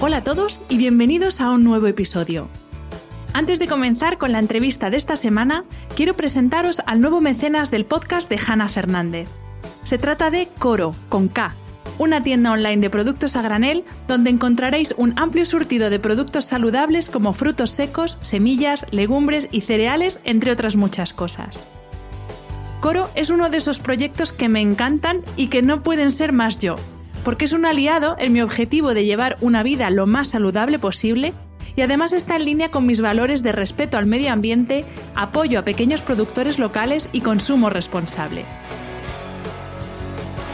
Hola a todos y bienvenidos a un nuevo episodio. Antes de comenzar con la entrevista de esta semana, quiero presentaros al nuevo mecenas del podcast de Hanna Fernández. Se trata de Coro, con K, una tienda online de productos a granel donde encontraréis un amplio surtido de productos saludables como frutos secos, semillas, legumbres y cereales, entre otras muchas cosas. Coro es uno de esos proyectos que me encantan y que no pueden ser más yo, porque es un aliado en mi objetivo de llevar una vida lo más saludable posible y además está en línea con mis valores de respeto al medio ambiente, apoyo a pequeños productores locales y consumo responsable.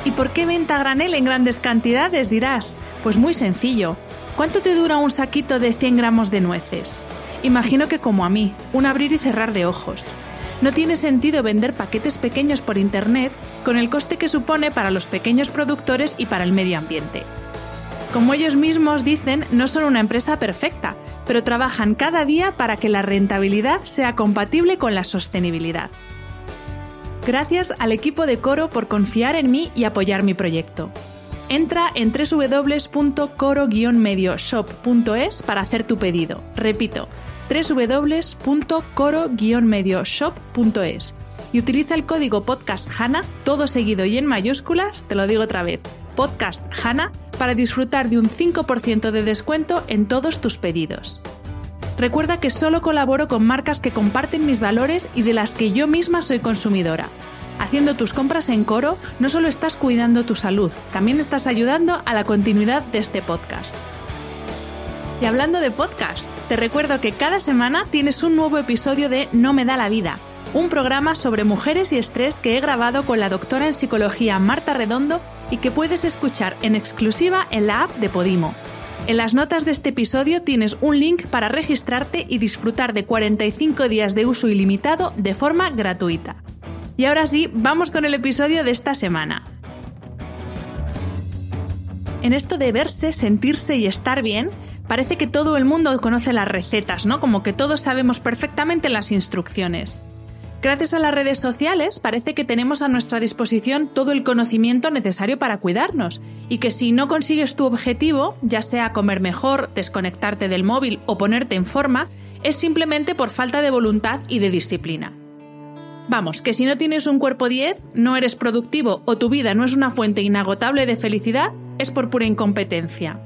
¿Y por qué venta granel en grandes cantidades? dirás. Pues muy sencillo. ¿Cuánto te dura un saquito de 100 gramos de nueces? Imagino que como a mí, un abrir y cerrar de ojos. No tiene sentido vender paquetes pequeños por Internet con el coste que supone para los pequeños productores y para el medio ambiente. Como ellos mismos dicen, no son una empresa perfecta, pero trabajan cada día para que la rentabilidad sea compatible con la sostenibilidad. Gracias al equipo de Coro por confiar en mí y apoyar mi proyecto. Entra en www.coro-medioshop.es para hacer tu pedido. Repito, www.coro-medioshop.es y utiliza el código PODCASTHANA, todo seguido y en mayúsculas, te lo digo otra vez, PODCASTHANA, para disfrutar de un 5% de descuento en todos tus pedidos. Recuerda que solo colaboro con marcas que comparten mis valores y de las que yo misma soy consumidora. Haciendo tus compras en Coro, no solo estás cuidando tu salud, también estás ayudando a la continuidad de este podcast. Y hablando de podcast, te recuerdo que cada semana tienes un nuevo episodio de No me da la vida, un programa sobre mujeres y estrés que he grabado con la doctora en psicología Marta Redondo y que puedes escuchar en exclusiva en la app de Podimo. En las notas de este episodio tienes un link para registrarte y disfrutar de 45 días de uso ilimitado de forma gratuita. Y ahora sí, vamos con el episodio de esta semana. En esto de verse, sentirse y estar bien, parece que todo el mundo conoce las recetas, ¿no? Como que todos sabemos perfectamente las instrucciones. Gracias a las redes sociales parece que tenemos a nuestra disposición todo el conocimiento necesario para cuidarnos y que si no consigues tu objetivo, ya sea comer mejor, desconectarte del móvil o ponerte en forma, es simplemente por falta de voluntad y de disciplina. Vamos, que si no tienes un cuerpo 10, no eres productivo o tu vida no es una fuente inagotable de felicidad, es por pura incompetencia.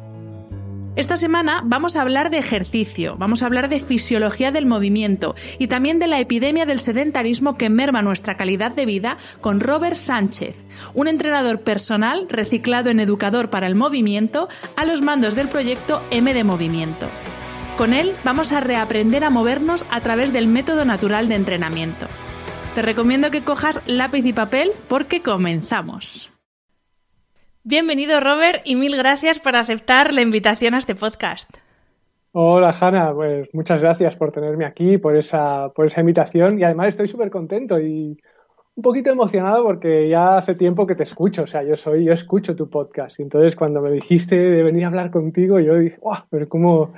Esta semana vamos a hablar de ejercicio, vamos a hablar de fisiología del movimiento y también de la epidemia del sedentarismo que merma nuestra calidad de vida con Robert Sánchez, un entrenador personal reciclado en educador para el movimiento a los mandos del proyecto M de Movimiento. Con él vamos a reaprender a movernos a través del método natural de entrenamiento. Te recomiendo que cojas lápiz y papel porque comenzamos. Bienvenido Robert y mil gracias por aceptar la invitación a este podcast. Hola Hanna, pues muchas gracias por tenerme aquí, por esa, por esa invitación y además estoy súper contento y un poquito emocionado porque ya hace tiempo que te escucho, o sea, yo soy, yo escucho tu podcast y entonces cuando me dijiste de venir a hablar contigo yo dije, wow, pero como,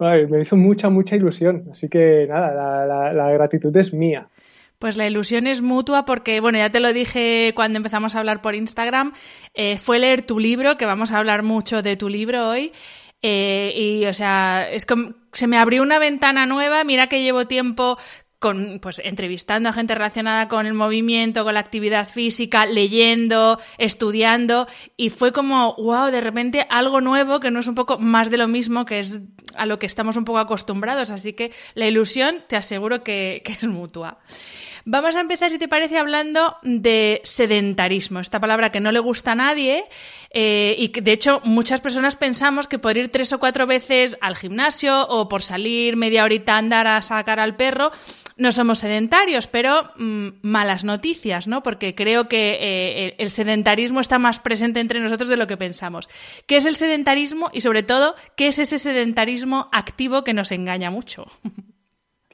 me hizo mucha, mucha ilusión, así que nada, la gratitud es mía. Pues la ilusión es mutua porque, bueno, ya te lo dije cuando empezamos a hablar por Instagram, eh, fue leer tu libro, que vamos a hablar mucho de tu libro hoy. Eh, y, o sea, es como, se me abrió una ventana nueva. Mira que llevo tiempo con, pues, entrevistando a gente relacionada con el movimiento, con la actividad física, leyendo, estudiando, y fue como, wow, de repente algo nuevo que no es un poco más de lo mismo, que es a lo que estamos un poco acostumbrados, así que la ilusión te aseguro que, que es mutua. Vamos a empezar, si te parece, hablando de sedentarismo, esta palabra que no le gusta a nadie eh, y que de hecho muchas personas pensamos que por ir tres o cuatro veces al gimnasio o por salir media horita a andar a sacar al perro, no somos sedentarios, pero mm, malas noticias, ¿no? Porque creo que eh, el sedentarismo está más presente entre nosotros de lo que pensamos. ¿Qué es el sedentarismo? Y sobre todo, ¿qué es ese sedentarismo activo que nos engaña mucho?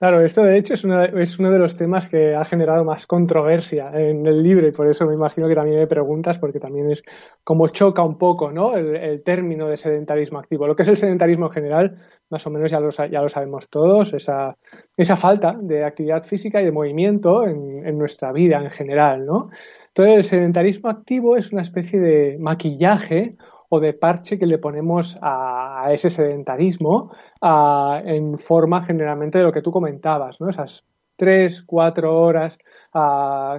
Claro, esto de hecho es uno, de, los temas que ha generado más controversia en el libro y por eso me imagino que también me preguntas porque también es como choca un poco ¿no? el, término de sedentarismo activo. Lo que es el sedentarismo en general, más o menos ya lo, ya lo sabemos todos, esa, esa falta de actividad física y de movimiento en, en nuestra vida en general. ¿no? Entonces el sedentarismo activo es una especie de maquillaje o de parche que le ponemos a, ese sedentarismo en forma generalmente de lo que tú comentabas, ¿no? Esas tres, cuatro horas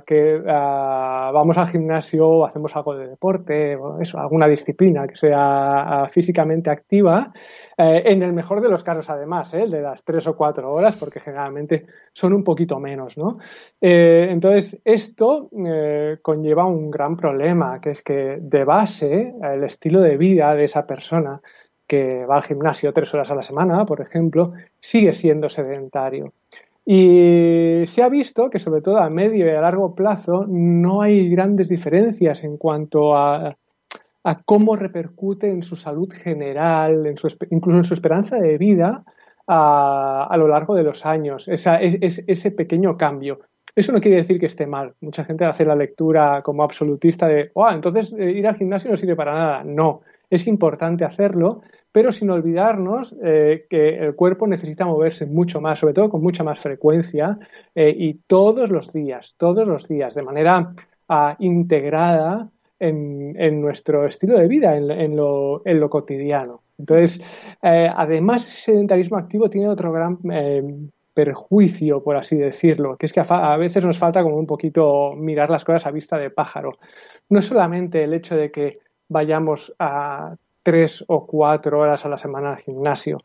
que vamos al gimnasio, hacemos algo de deporte, eso, alguna disciplina que sea físicamente activa, eh, en el mejor de los casos además, ¿eh? de las tres o cuatro horas, porque generalmente son un poquito menos, ¿no? Eh, entonces, esto conlleva un gran problema, que es que de base el estilo de vida de esa persona que va al gimnasio tres horas a la semana, por ejemplo, sigue siendo sedentario. Y se ha visto que sobre todo a medio y a largo plazo no hay grandes diferencias en cuanto a, cómo repercute en su salud general, en su, incluso en su esperanza de vida a, lo largo de los años, ese pequeño cambio. Eso no quiere decir que esté mal. Mucha gente hace la lectura como absolutista de, oh, entonces eh, ir al gimnasio no sirve para nada. No, es importante hacerlo, pero sin olvidarnos eh, que el cuerpo necesita moverse mucho más, sobre todo con mucha más frecuencia eh, y todos los días, todos los días, de manera ah, integrada en, nuestro estilo de vida, en, lo, cotidiano. Entonces, eh, además, el sedentarismo activo tiene otro gran perjuicio, por así decirlo, que es que a, veces nos falta como un poquito mirar las cosas a vista de pájaro. No solamente el hecho de que vayamos a tres o cuatro horas a la semana al gimnasio.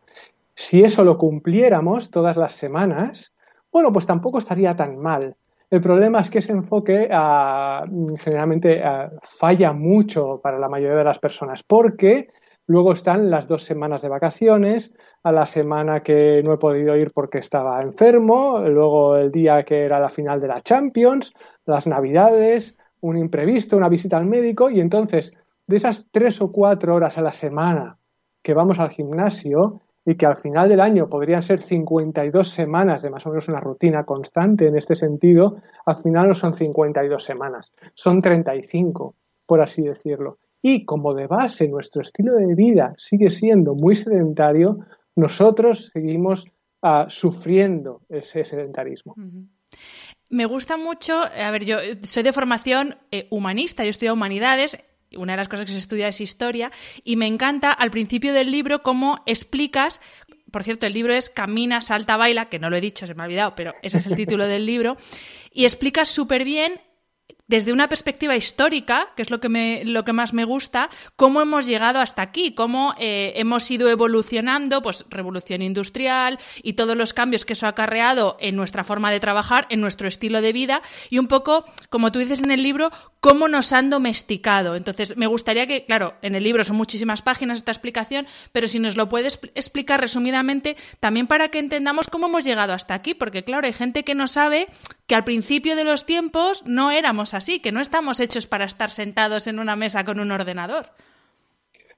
Si eso lo cumpliéramos todas las semanas, bueno, pues tampoco estaría tan mal. El problema es que ese enfoque ah, generalmente ah, falla mucho para la mayoría de las personas porque luego están las dos semanas de vacaciones, a la semana que no he podido ir porque estaba enfermo, luego el día que era la final de la Champions, las navidades, un imprevisto, una visita al médico y entonces de esas tres o cuatro horas a la semana que vamos al gimnasio y que al final del año podrían ser 52 semanas de más o menos una rutina constante en este sentido, al final no son 52 semanas, son 35, por así decirlo. Y como de base nuestro estilo de vida sigue siendo muy sedentario, nosotros seguimos uh, sufriendo ese sedentarismo. Me gusta mucho, a ver, yo soy de formación eh, humanista, yo estudio humanidades, una de las cosas que se estudia es historia, y me encanta al principio del libro cómo explicas por cierto, el libro es Camina, Salta, Baila, que no lo he dicho, se me ha olvidado, pero ese es el título del libro, y explicas súper bien desde una perspectiva histórica, que es lo que, me, lo que más me gusta, cómo hemos llegado hasta aquí, cómo eh, hemos ido evolucionando, pues revolución industrial y todos los cambios que eso ha acarreado en nuestra forma de trabajar, en nuestro estilo de vida y un poco, como tú dices en el libro, cómo nos han domesticado. Entonces, me gustaría que, claro, en el libro son muchísimas páginas esta explicación, pero si nos lo puedes explicar resumidamente, también para que entendamos cómo hemos llegado hasta aquí, porque claro, hay gente que no sabe que al principio de los tiempos no éramos así, que no estamos hechos para estar sentados en una mesa con un ordenador.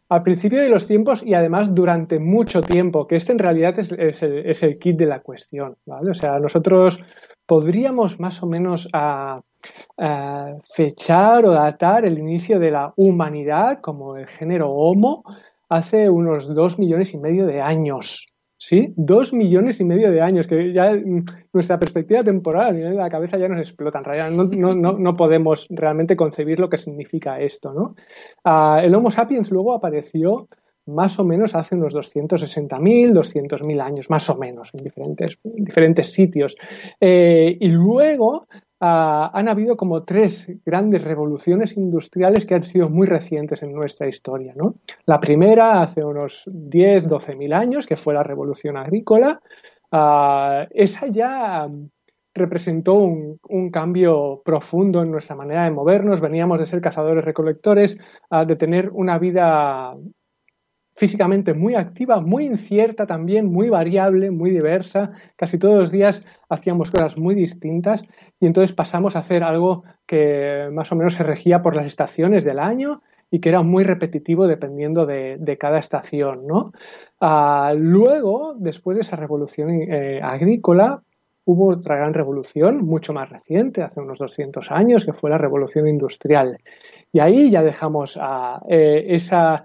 Al principio de los tiempos y además durante mucho tiempo, que este en realidad es, el, kit de la cuestión. O sea, nosotros podríamos más o menos a, fechar o datar el inicio de la humanidad como el género Homo hace unos dos millones y medio de años, ¿sí? Dos millones y medio de años, que ya mm, nuestra perspectiva temporal y la cabeza ya nos explota. En realidad no, no, no, podemos realmente concebir lo que significa esto, ¿no? Ah, el Homo sapiens luego apareció más o menos hace unos 260.000, 200.000 años, más o menos, en diferentes, diferentes sitios. Eh, y luego ah, han habido como tres grandes revoluciones industriales que han sido muy recientes en nuestra historia. ¿no? La primera hace unos 10, 12.000 años, que fue la revolución agrícola. Ah, esa ya representó un, cambio profundo en nuestra manera de movernos. Veníamos de ser cazadores recolectores, a de tener una vida físicamente muy activa, muy incierta también, muy variable, muy diversa. Casi todos los días hacíamos cosas muy distintas y entonces pasamos a hacer algo que más o menos se regía por las estaciones del año y que era muy repetitivo dependiendo de, cada estación. ¿no? Ah, luego, después de esa revolución eh, agrícola, hubo otra gran revolución, mucho más reciente, hace unos 200 años, que fue la revolución industrial. Y ahí ya dejamos a, eh, esa,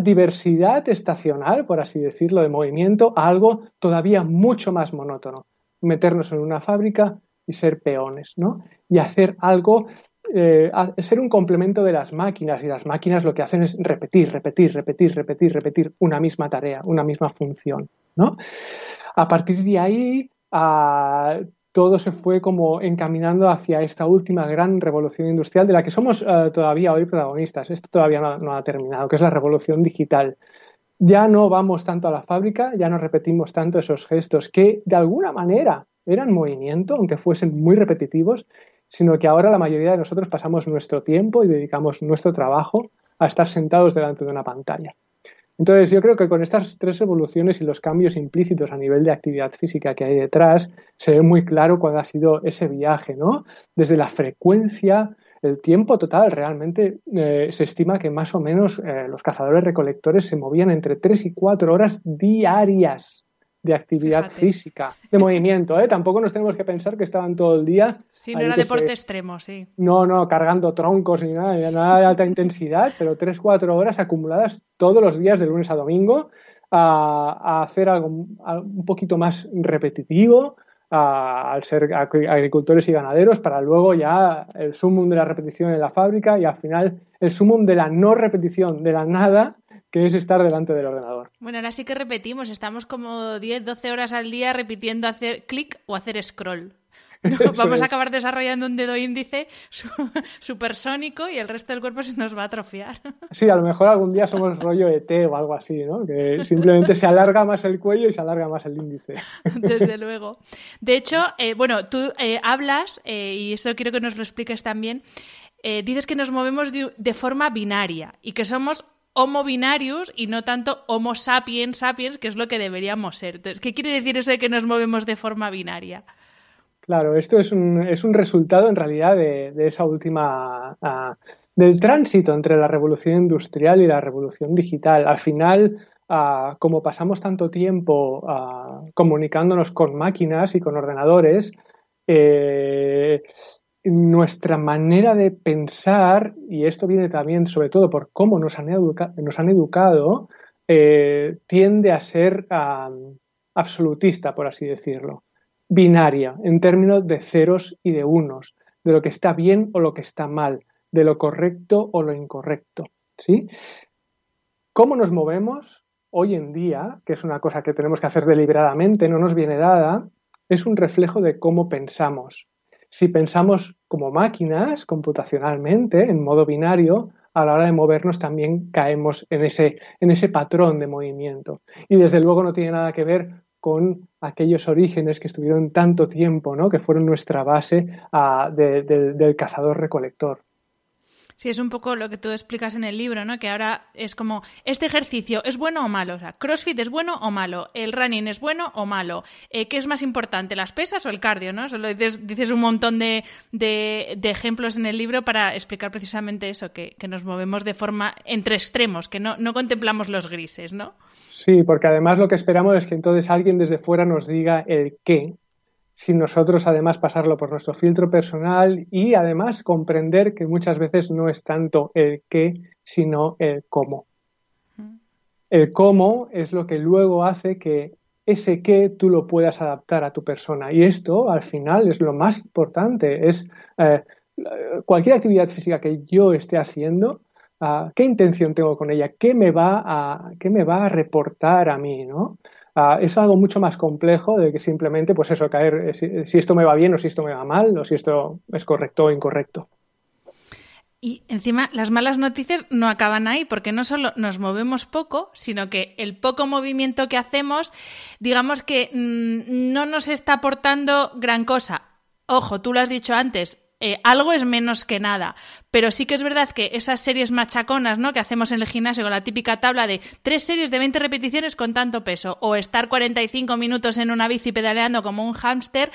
diversidad estacional, por así decirlo, de movimiento, a algo todavía mucho más monótono. Meternos en una fábrica y ser peones, ¿no? Y hacer algo, eh, ser un complemento de las máquinas. Y las máquinas lo que hacen es repetir, repetir, repetir, repetir, repetir una misma tarea, una misma función, ¿no? A partir de ahí, todo se fue como encaminando hacia esta última gran revolución industrial de la que somos eh, todavía hoy protagonistas. Esto todavía no, ha terminado, que es la revolución digital. Ya no vamos tanto a la fábrica, ya no repetimos tanto esos gestos que de alguna manera eran movimiento, aunque fuesen muy repetitivos, sino que ahora la mayoría de nosotros pasamos nuestro tiempo y dedicamos nuestro trabajo a estar sentados delante de una pantalla. Entonces, yo creo que con estas tres evoluciones y los cambios implícitos a nivel de actividad física que hay detrás, se ve muy claro cuál ha sido ese viaje, ¿no? Desde la frecuencia, el tiempo total, realmente eh, se estima que más o menos eh, los cazadores recolectores se movían entre tres y cuatro horas diarias de actividad física, de movimiento. ¿eh? Tampoco nos tenemos que pensar que estaban todo el día. Sí, no era deporte extremo, sí. No, no, cargando troncos ni nada, nada de alta intensidad, pero tres, cuatro horas acumuladas todos los días de lunes a domingo a, hacer algo un poquito más repetitivo, al ser agricultores y ganaderos, para luego ya el sumum de la repetición en la fábrica y al final el sumum de la no repetición, de la nada, que es estar delante del ordenador. Bueno, ahora sí que repetimos, estamos como 10, 12 horas al día repitiendo hacer clic o hacer scroll. Vamos a acabar desarrollando un dedo índice supersónico y el resto del cuerpo se nos va a atrofiar. Sí, a lo mejor algún día somos rollo ET o algo así, ¿no? Que simplemente se alarga más el cuello y se alarga más el índice. Desde luego. De hecho, eh, bueno, tú eh, hablas, eh, y eso quiero que nos lo expliques también, dices que nos movemos de forma binaria y que somos Homo binarius y no tanto Homo sapiens sapiens, que es lo que deberíamos ser. ¿qué quiere decir eso de que nos movemos de forma binaria? Claro, esto es un, es un resultado en realidad de, esa última. Del tránsito entre la revolución industrial y la revolución digital. Al final, como pasamos tanto tiempo comunicándonos con máquinas y con ordenadores, eh, nuestra manera de pensar, y esto viene también sobre todo por cómo nos han, nos han educado, eh, tiende a ser absolutista, por así decirlo, binaria, en términos de ceros y de unos, de lo que está bien o lo que está mal, de lo correcto o lo incorrecto. ¿sí? ¿Cómo nos movemos hoy en día, que es una cosa que tenemos que hacer deliberadamente, no nos viene dada, es un reflejo de cómo pensamos si pensamos como máquinas computacionalmente, en modo binario, a la hora de movernos también caemos en ese, en ese patrón de movimiento. Y desde luego no tiene nada que ver con aquellos orígenes que estuvieron tanto tiempo, ¿no? que fueron nuestra base ah, del cazador-recolector. Sí, es un poco lo que tú explicas en el libro, ¿no? Que ahora es como, ¿este ejercicio es bueno o malo? O sea, ¿CrossFit es bueno o malo? ¿El running es bueno o malo? Eh, ¿Qué es más importante, las pesas o el cardio, no? Solo dices, un montón de, de, ejemplos en el libro para explicar precisamente eso, que, que, nos movemos de forma entre extremos, que no, no contemplamos los grises, ¿no? Sí, porque además lo que esperamos es que entonces alguien desde fuera nos diga el qué sin nosotros además pasarlo por nuestro filtro personal y además comprender que muchas veces no es tanto el qué, sino el cómo. El cómo es lo que luego hace que ese qué tú lo puedas adaptar a tu persona. Y esto al final es lo más importante, es eh, cualquier actividad física que yo esté haciendo, ah, qué intención tengo con ella, qué me va a, qué me va a reportar a mí, ¿no? Ah, es algo mucho más complejo de que simplemente, pues eso, caer, eh, si, esto me va bien o si esto me va mal, o si esto es correcto o incorrecto. Y encima las malas noticias no acaban ahí, porque no solo nos movemos poco, sino que el poco movimiento que hacemos, digamos que mm, no nos está aportando gran cosa. Ojo, tú lo has dicho antes, eh, algo es menos que nada. Pero sí que es verdad que esas series machaconas, ¿no? Que hacemos en el gimnasio con la típica tabla de tres series de 20 repeticiones con tanto peso, o estar 45 minutos en una bici pedaleando como un hámster,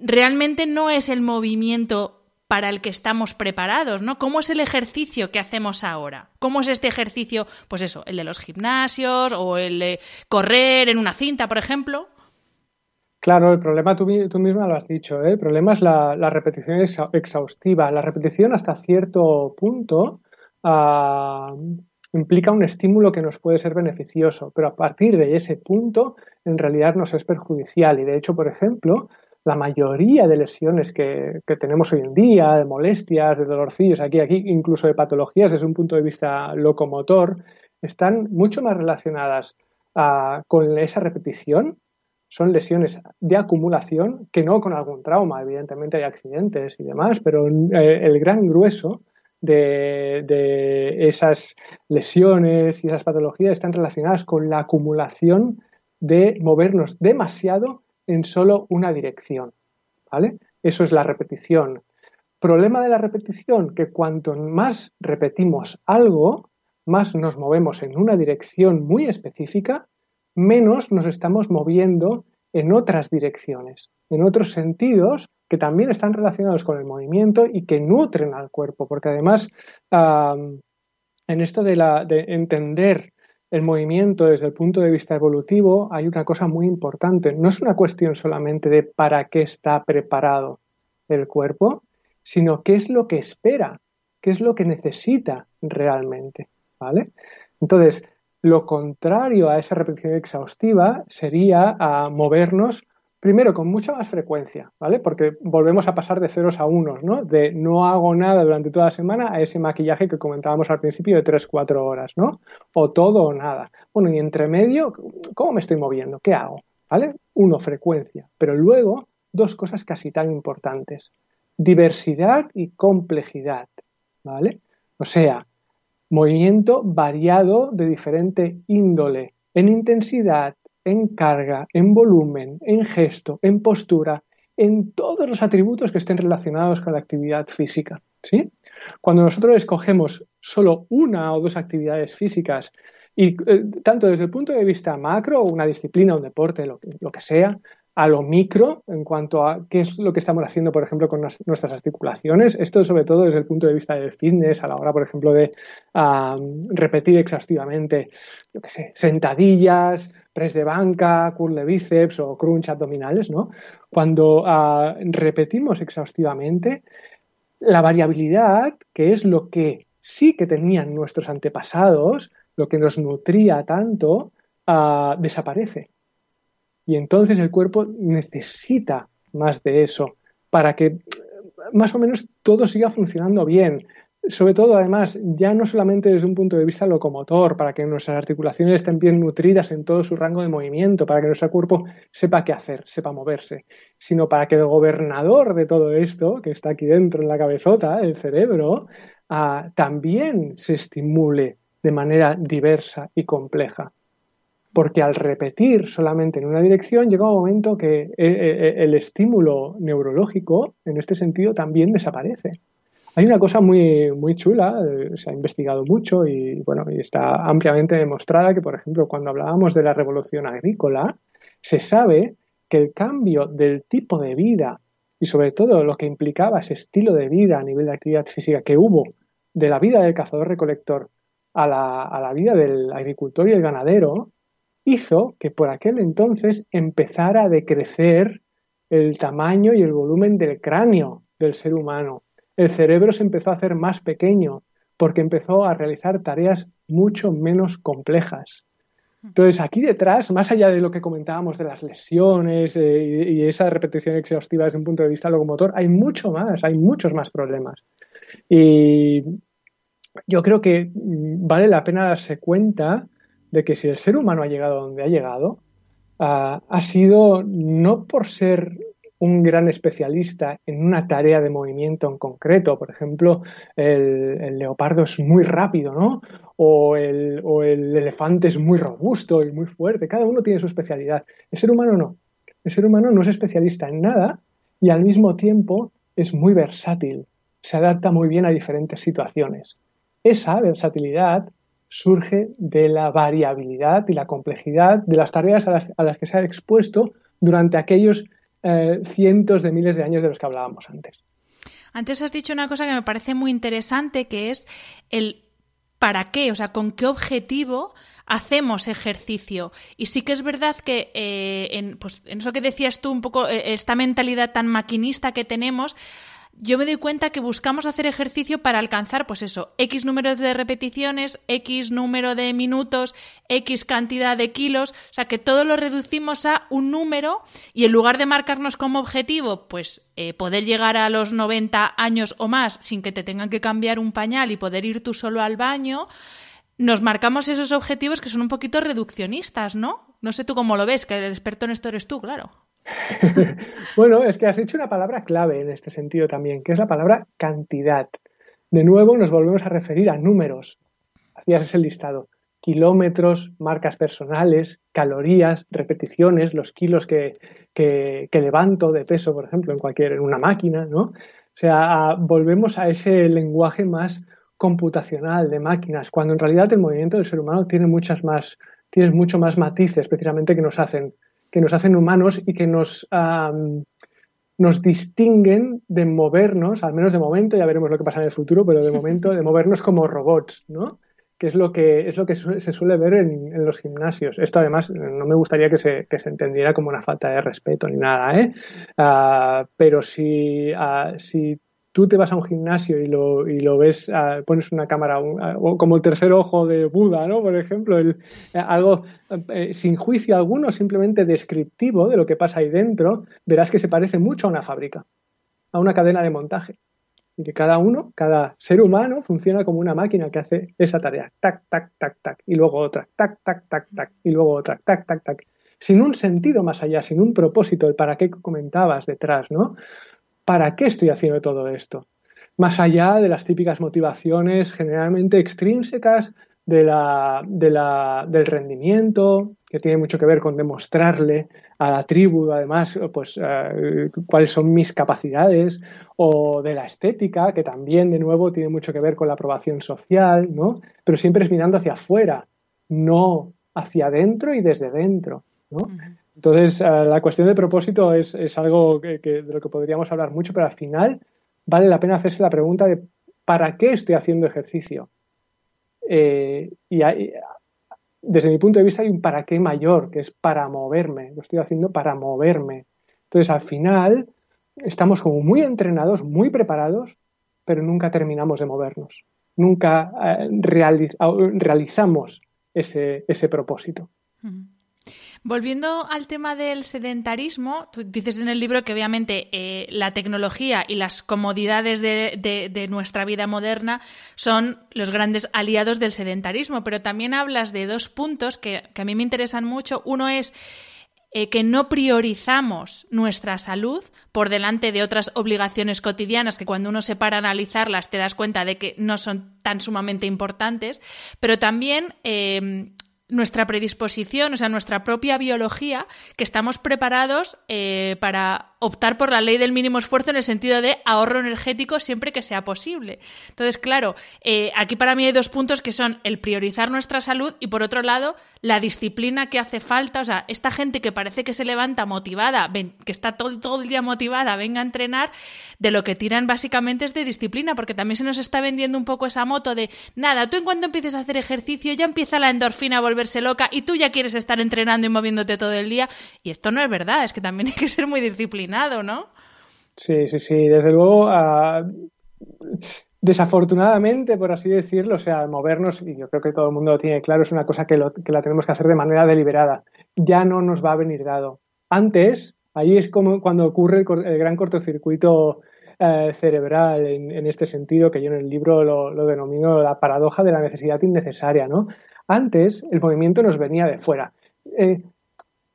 realmente no es el movimiento para el que estamos preparados, ¿no? ¿Cómo es el ejercicio que hacemos ahora? ¿Cómo es este ejercicio? Pues eso, el de los gimnasios o el de correr en una cinta, por ejemplo. Claro, el problema tú, tú misma lo has dicho, ¿eh? el problema es la, repetición exhaustiva. La repetición hasta cierto punto ah, implica un estímulo que nos puede ser beneficioso, pero a partir de ese punto en realidad nos es perjudicial. Y de hecho, por ejemplo, la mayoría de lesiones que, tenemos hoy en día, de molestias, de dolorcillos aquí, aquí, incluso de patologías desde un punto de vista locomotor, están mucho más relacionadas ah, con esa repetición son lesiones de acumulación que no con algún trauma. Evidentemente hay accidentes y demás, pero eh, el gran grueso de, esas lesiones y esas patologías están relacionadas con la acumulación de movernos demasiado en solo una dirección. ¿Vale? Eso es la repetición. Problema de la repetición, que cuanto más repetimos algo, más nos movemos en una dirección muy específica menos nos estamos moviendo en otras direcciones, en otros sentidos que también están relacionados con el movimiento y que nutren al cuerpo, porque además en esto de, de entender el movimiento desde el punto de vista evolutivo hay una cosa muy importante. No es una cuestión solamente de para qué está preparado el cuerpo, sino qué es lo que espera, qué es lo que necesita realmente. ¿vale? Entonces, lo contrario a esa repetición exhaustiva sería a movernos primero con mucha más frecuencia, ¿vale? Porque volvemos a pasar de ceros a unos, ¿no? De no hago nada durante toda la semana a ese maquillaje que comentábamos al principio de 3-4 horas, ¿no? O todo o nada. Bueno, y entre medio, ¿cómo me estoy moviendo? ¿Qué hago? ¿Vale? Uno, frecuencia. Pero luego, dos cosas casi tan importantes. Diversidad y complejidad, ¿vale? O sea, movimiento variado de diferente índole, en intensidad, en carga, en volumen, en gesto, en postura, en todos los atributos que estén relacionados con la actividad física. ¿sí? Cuando nosotros escogemos solo una o dos actividades físicas, y eh, tanto desde el punto de vista macro, una disciplina, un deporte, lo que sea, a lo micro en cuanto a qué es lo que estamos haciendo, por ejemplo, con nuestras articulaciones. Esto sobre todo desde el punto de vista del fitness, a la hora, por ejemplo, de repetir exhaustivamente, yo qué sé, sentadillas, press de banca, curl de bíceps o crunch abdominales, ¿no? Cuando ah, repetimos exhaustivamente, la variabilidad, que es lo que sí que tenían nuestros antepasados, lo que nos nutría tanto, ah, desaparece. Y entonces el cuerpo necesita más de eso para que más o menos todo siga funcionando bien. Sobre todo, además, ya no solamente desde un punto de vista locomotor, para que nuestras articulaciones estén bien nutridas en todo su rango de movimiento, para que nuestro cuerpo sepa qué hacer, sepa moverse, sino para que el gobernador de todo esto, que está aquí dentro en la cabezota, el cerebro, ah, también se estimule de manera diversa y compleja porque al repetir solamente en una dirección llega un momento que eh, eh, el estímulo neurológico en este sentido también desaparece. Hay una cosa muy, muy chula, eh, se ha investigado mucho y, bueno, y está ampliamente demostrada que, por ejemplo, cuando hablábamos de la revolución agrícola, se sabe que el cambio del tipo de vida y sobre todo lo que implicaba ese estilo de vida a nivel de actividad física que hubo de la vida del cazador-recolector a la, a la vida del agricultor y el ganadero, hizo que por aquel entonces empezara a decrecer el tamaño y el volumen del cráneo del ser humano. El cerebro se empezó a hacer más pequeño porque empezó a realizar tareas mucho menos complejas. Entonces, aquí detrás, más allá de lo que comentábamos de las lesiones eh, y, esa repetición exhaustiva desde un punto de vista locomotor, hay mucho más, hay muchos más problemas. Y yo creo que mm, vale la pena darse cuenta de que si el ser humano ha llegado donde ha llegado, ah, ha sido no por ser un gran especialista en una tarea de movimiento en concreto. Por ejemplo, el, leopardo es muy rápido, ¿no? O el, o el, elefante es muy robusto y muy fuerte. Cada uno tiene su especialidad. El ser humano no. El ser humano no es especialista en nada y al mismo tiempo es muy versátil. Se adapta muy bien a diferentes situaciones. Esa versatilidad surge de la variabilidad y la complejidad de las tareas a las, que se ha expuesto durante aquellos eh, cientos de miles de años de los que hablábamos antes. Antes has dicho una cosa que me parece muy interesante, que es el para qué, o sea, con qué objetivo hacemos ejercicio. Y sí que es verdad que eh, en, pues, en eso que decías tú, un poco eh, esta mentalidad tan maquinista que tenemos, yo me doy cuenta que buscamos hacer ejercicio para alcanzar, pues eso, X número de repeticiones, X número de minutos, X cantidad de kilos, o sea que todo lo reducimos a un número y en lugar de marcarnos como objetivo, pues eh, poder llegar a los 90 años o más sin que te tengan que cambiar un pañal y poder ir tú solo al baño, nos marcamos esos objetivos que son un poquito reduccionistas, ¿no? No sé tú cómo lo ves, que el experto en esto eres tú, claro. bueno, es que has dicho una palabra clave en este sentido también, que es la palabra cantidad. De nuevo nos volvemos a referir a números. Hacías ese listado. Kilómetros, marcas personales, calorías, repeticiones, los kilos que, levanto de peso, por ejemplo, en cualquier, en una máquina, ¿no? O sea, volvemos a ese lenguaje más computacional de máquinas, cuando en realidad el movimiento del ser humano tiene muchas más, tiene mucho más matices precisamente que nos hacen que nos hacen humanos y que nos, nos distinguen de movernos, al menos de momento, ya veremos lo que pasa en el futuro, pero de momento de movernos como robots, ¿no? que es lo que, es lo que se suele ver en, los gimnasios. Esto además no me gustaría que se, que se, entendiera como una falta de respeto ni nada, ¿eh? Ah, pero si, ah, si tú te vas a un gimnasio y lo, y lo ves, ah, pones una cámara, o como el tercer ojo de Buda, ¿no? Por ejemplo, eh, algo eh, sin juicio alguno, simplemente descriptivo de lo que pasa ahí dentro, verás que se parece mucho a una fábrica, a una cadena de montaje. Y que cada uno, cada ser humano, funciona como una máquina que hace esa tarea. Tac, tac, tac, tac. Y luego otra. Tac, tac, tac, tac. Y luego otra. Tac, tac, tac. Sin un sentido más allá, sin un propósito, el para qué comentabas detrás, ¿no? ¿Para qué estoy haciendo todo esto? Más allá de las típicas motivaciones generalmente extrínsecas del rendimiento, que tiene mucho que ver con demostrarle a la tribu, además, pues eh, cuáles son mis capacidades, o de la estética, que también, de nuevo, tiene mucho que ver con la aprobación social, ¿no? Pero siempre es mirando hacia afuera, no hacia adentro y desde dentro, ¿no? Entonces, eh, la cuestión de propósito es, algo que, de lo que podríamos hablar mucho, pero al final vale la pena hacerse la pregunta de ¿para qué estoy haciendo ejercicio? Eh, y desde mi punto de vista hay un para qué mayor, que es para moverme. Lo estoy haciendo para moverme. Entonces, al final, estamos como muy entrenados, muy preparados, pero nunca terminamos de movernos. Nunca eh, realizamos ese, ese propósito. Volviendo al tema del sedentarismo, tú dices en el libro que obviamente eh, la tecnología y las comodidades de, nuestra vida moderna son los grandes aliados del sedentarismo, pero también hablas de dos puntos que, a mí me interesan mucho. Uno es eh, que no priorizamos nuestra salud por delante de otras obligaciones cotidianas que cuando uno se para a analizarlas te das cuenta de que no son tan sumamente importantes, pero también eh, nuestra predisposición, o sea, nuestra propia biología, que estamos preparados eh, para optar por la ley del mínimo esfuerzo en el sentido de ahorro energético siempre que sea posible. Entonces, claro, eh, aquí para mí hay dos puntos que son el priorizar nuestra salud y por otro lado la disciplina que hace falta. O sea, esta gente que parece que se levanta motivada, que está todo, todo el día motivada, venga a entrenar, de lo que tiran básicamente es de disciplina, porque también se nos está vendiendo un poco esa moto de nada, tú en cuanto empieces a hacer ejercicio ya empieza la endorfina a volverse loca y tú ya quieres estar entrenando y moviéndote todo el día. Y esto no es verdad, es que también hay que ser muy disciplinado ¿no? Sí, sí, sí, desde luego. Ah, desafortunadamente, por así decirlo, o sea, movernos, y yo creo que todo el mundo lo tiene claro, es una cosa que, que la tenemos que hacer de manera deliberada. Ya no nos va a venir dado. Antes, ahí es como cuando ocurre el, gran cortocircuito eh, cerebral en, este sentido, que yo en el libro lo, denomino la paradoja de la necesidad innecesaria. ¿no? Antes el movimiento nos venía de fuera. Eh,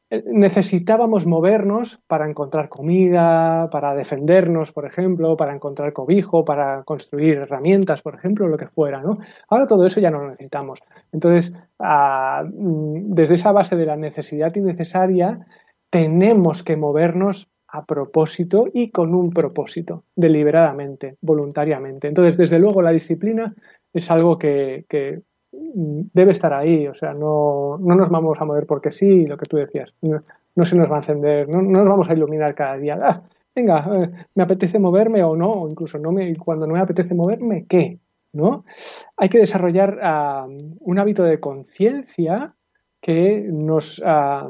necesitábamos movernos para encontrar comida, para defendernos, por ejemplo, para encontrar cobijo, para construir herramientas, por ejemplo, lo que fuera, ¿no? Ahora todo eso ya no lo necesitamos. Entonces, ah, mm, desde esa base de la necesidad innecesaria, tenemos que movernos a propósito y con un propósito, deliberadamente, voluntariamente. Entonces, desde luego, la disciplina es algo que, que debe estar ahí, o sea, no, no, nos vamos a mover porque sí, lo que tú decías, no, se nos va a encender, no, nos vamos a iluminar cada día. Ah, venga, eh, me apetece moverme o no, o incluso no me, cuando no me apetece moverme, ¿qué? ¿No? Hay que desarrollar ah, un hábito de conciencia que nos ah,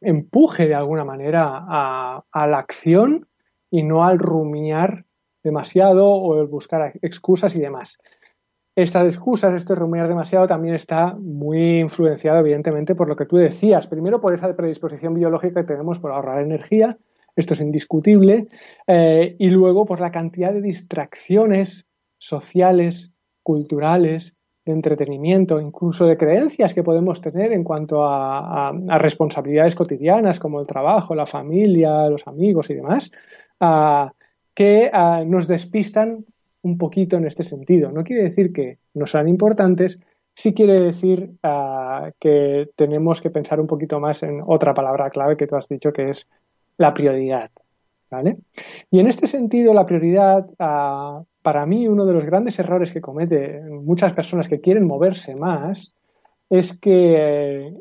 empuje de alguna manera a, a la acción y no al rumiar demasiado o el buscar excusas y demás. Estas excusas, este rumiar demasiado, también está muy influenciado, evidentemente, por lo que tú decías. Primero, por esa predisposición biológica que tenemos por ahorrar energía, esto es indiscutible, eh, y luego por la cantidad de distracciones sociales, culturales, de entretenimiento, incluso de creencias que podemos tener en cuanto a, responsabilidades cotidianas como el trabajo, la familia, los amigos y demás, que nos despistan un poquito en este sentido. No quiere decir que no sean importantes, sí quiere decir ah, que tenemos que pensar un poquito más en otra palabra clave que tú has dicho, que es la prioridad. ¿vale? Y en este sentido, la prioridad, ah, para mí, uno de los grandes errores que cometen muchas personas que quieren moverse más es que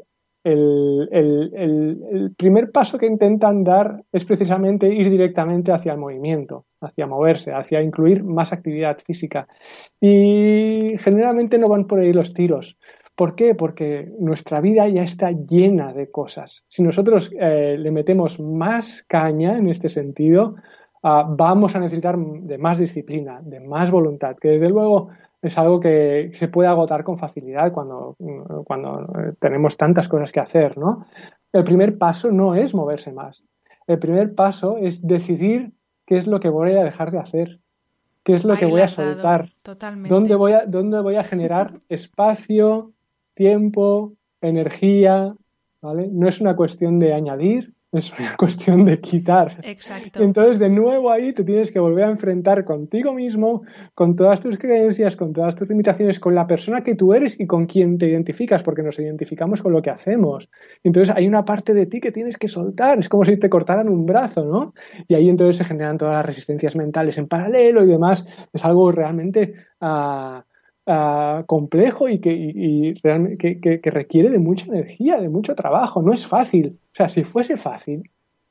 el, primer paso que intentan dar es precisamente ir directamente hacia el movimiento, hacia moverse, hacia incluir más actividad física. Y generalmente no van por ahí los tiros. ¿Por qué? Porque nuestra vida ya está llena de cosas. Si nosotros eh, le metemos más caña en este sentido, ah, vamos a necesitar de más disciplina, de más voluntad, que desde luego es algo que se puede agotar con facilidad cuando, cuando eh, tenemos tantas cosas que hacer, ¿no? El primer paso no es moverse más. El primer paso es decidir qué es lo que voy a dejar de hacer, qué es lo que voy a soltar, dónde voy a, dónde voy a generar espacio, tiempo, energía, ¿vale? No es una cuestión de añadir, es una cuestión de quitar. Exacto. Entonces, de nuevo ahí te tienes que volver a enfrentar contigo mismo, con todas tus creencias, con todas tus limitaciones, con la persona que tú eres y con quien te identificas, porque nos identificamos con lo que hacemos. Entonces, hay una parte de ti que tienes que soltar. Es como si te cortaran un brazo, ¿no? Y ahí entonces se generan todas las resistencias mentales en paralelo y demás. Es algo realmente... Uh, complejo y, que, que, requiere de mucha energía, de mucho trabajo. No es fácil. O sea, si fuese fácil,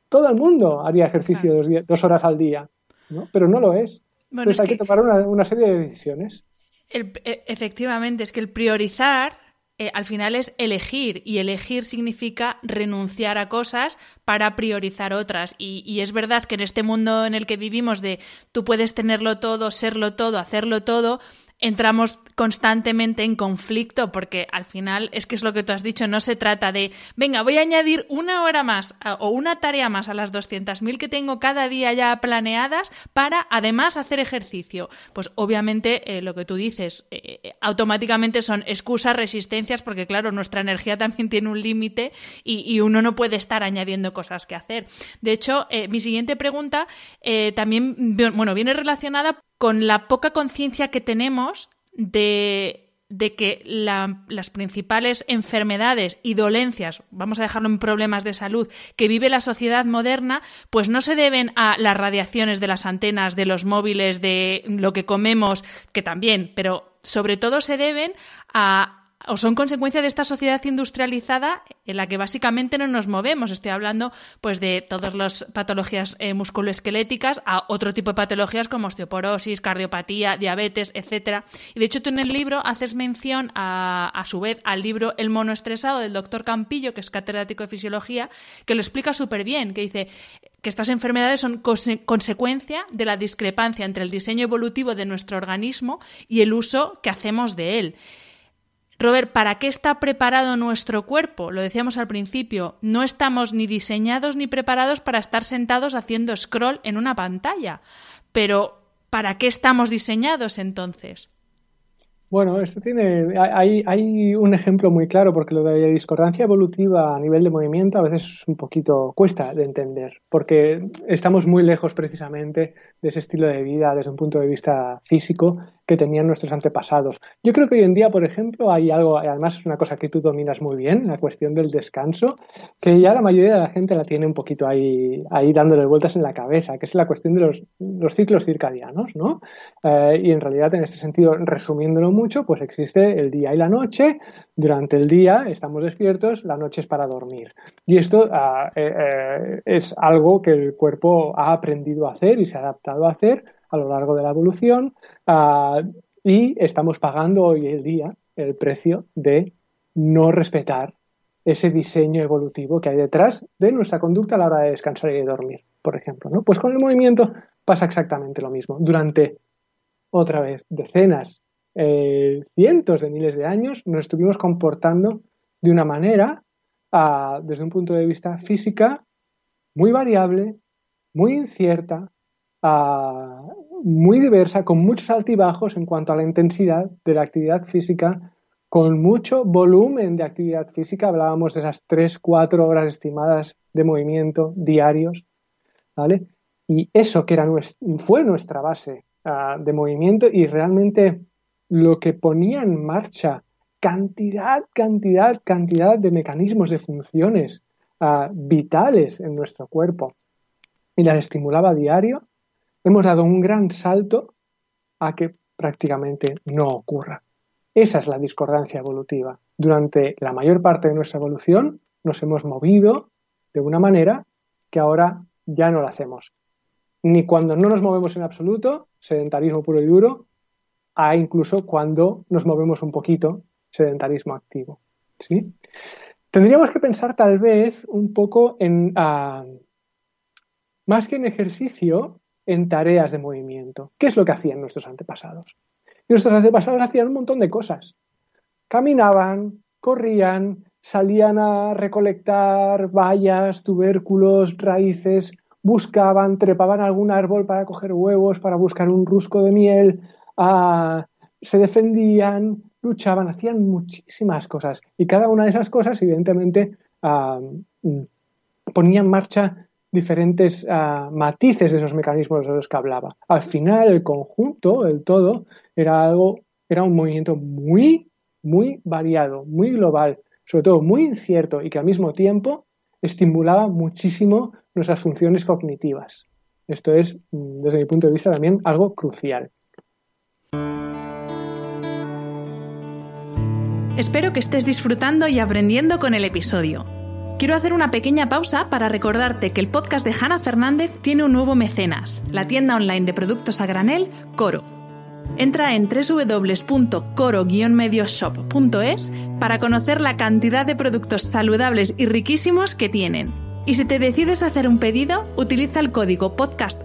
todo el mundo haría ejercicio dos, horas al día, ¿no? pero no lo es. Entonces hay que, tomar una, serie de decisiones. E, efectivamente, es que el priorizar eh, al final es elegir y elegir significa renunciar a cosas para priorizar otras. Y, y, es verdad que en este mundo en el que vivimos de tú puedes tenerlo todo, serlo todo, hacerlo todo, entramos constantemente en conflicto porque al final es que es lo que tú has dicho, no se trata de, venga, voy a añadir una hora más o una tarea más a las 200.000 que tengo cada día ya planeadas para además hacer ejercicio. Pues obviamente eh, lo que tú dices, eh, eh, automáticamente son excusas, resistencias, porque claro, nuestra energía también tiene un límite y, uno no puede estar añadiendo cosas que hacer. De hecho, mi siguiente pregunta también, bueno, viene relacionada con la poca conciencia que tenemos de, que las principales enfermedades y dolencias, vamos a dejarlo en problemas de salud, que vive la sociedad moderna, pues no se deben a las radiaciones de las antenas, de los móviles, de lo que comemos, que también, pero sobre todo se deben a o son consecuencia de esta sociedad industrializada en la que básicamente no nos movemos. Estoy hablando pues de todas las patologías eh, musculoesqueléticas a otro tipo de patologías como osteoporosis, cardiopatía, diabetes, etcétera. Y de hecho tú en el libro haces mención a, a su vez al libro El mono estresado del doctor Campillo, que es catedrático de fisiología, que lo explica súper bien, que dice que estas enfermedades son consecuencia de la discrepancia entre el diseño evolutivo de nuestro organismo y el uso que hacemos de él. Robert, ¿para qué está preparado nuestro cuerpo? Lo decíamos al principio, no estamos ni diseñados ni preparados para estar sentados haciendo scroll en una pantalla. pero ¿para qué estamos diseñados entonces? Bueno, esto tiene. Hay, un ejemplo muy claro, porque lo de la discordancia evolutiva a nivel de movimiento a veces es un poquito cuesta de entender, porque estamos muy lejos precisamente de ese estilo de vida desde un punto de vista físico que tenían nuestros antepasados. Yo creo que hoy en día, por ejemplo, hay algo, además es una cosa que tú dominas muy bien, la cuestión del descanso, que ya la mayoría de la gente la tiene un poquito ahí, ahí dándole vueltas en la cabeza, que es la cuestión de los, los ciclos circadianos, ¿no? Eh, y en realidad, en este sentido, resumiéndolo mucho, pues existe el día y la noche. Durante el día estamos despiertos, la noche es para dormir. Y esto ah, eh, eh, es algo que el cuerpo ha aprendido a hacer y se ha adaptado a hacer a lo largo de la evolución ah, y estamos pagando hoy el día el precio de no respetar ese diseño evolutivo que hay detrás de nuestra conducta a la hora de descansar y de dormir, por ejemplo. ¿no? Pues con el movimiento pasa exactamente lo mismo. Durante, otra vez, decenas, eh, cientos de miles de años nos estuvimos comportando de una manera, ah, desde un punto de vista física, muy variable, muy incierta, ah, muy diversa, con muchos altibajos en cuanto a la intensidad de la actividad física, con mucho volumen de actividad física. Hablábamos de esas 3-4 horas estimadas de movimiento diarios, ¿vale? Y eso que era fue nuestra base ah, de movimiento y realmente lo que ponía en marcha cantidad, cantidad, cantidad de mecanismos, de funciones ah, vitales en nuestro cuerpo y las estimulaba diario, hemos dado un gran salto a que prácticamente no ocurra. Esa es la discordancia evolutiva. Durante la mayor parte de nuestra evolución nos hemos movido de una manera que ahora ya no la hacemos. Ni cuando no nos movemos en absoluto, sedentarismo puro y duro, a incluso cuando nos movemos un poquito, sedentarismo activo. ¿sí? Tendríamos que pensar tal vez un poco en, ah, más que en ejercicio, en tareas de movimiento. ¿Qué es lo que hacían nuestros antepasados? nuestros antepasados hacían un montón de cosas. Caminaban, corrían, salían a recolectar bayas, tubérculos, raíces, buscaban, trepaban algún árbol para coger huevos, para buscar un rusco de miel, se defendían, luchaban, hacían muchísimas cosas. Y cada una de esas cosas, evidentemente, mm, ponía en marcha diferentes ah, matices de esos mecanismos de los que hablaba. Al final, el conjunto, el todo, era algo, era un movimiento muy, muy variado, muy global, sobre todo muy incierto y que al mismo tiempo estimulaba muchísimo nuestras funciones cognitivas. Esto es, mm, desde mi punto de vista, también algo crucial. Espero que estés disfrutando y aprendiendo con el episodio. Quiero hacer una pequeña pausa para recordarte que el podcast de Hanna Fernández tiene un nuevo mecenas, la tienda online de productos a granel Coro. Entra en www.coro-medioshop.es para conocer la cantidad de productos saludables y riquísimos que tienen. Y si te decides hacer un pedido, utiliza el código Podcast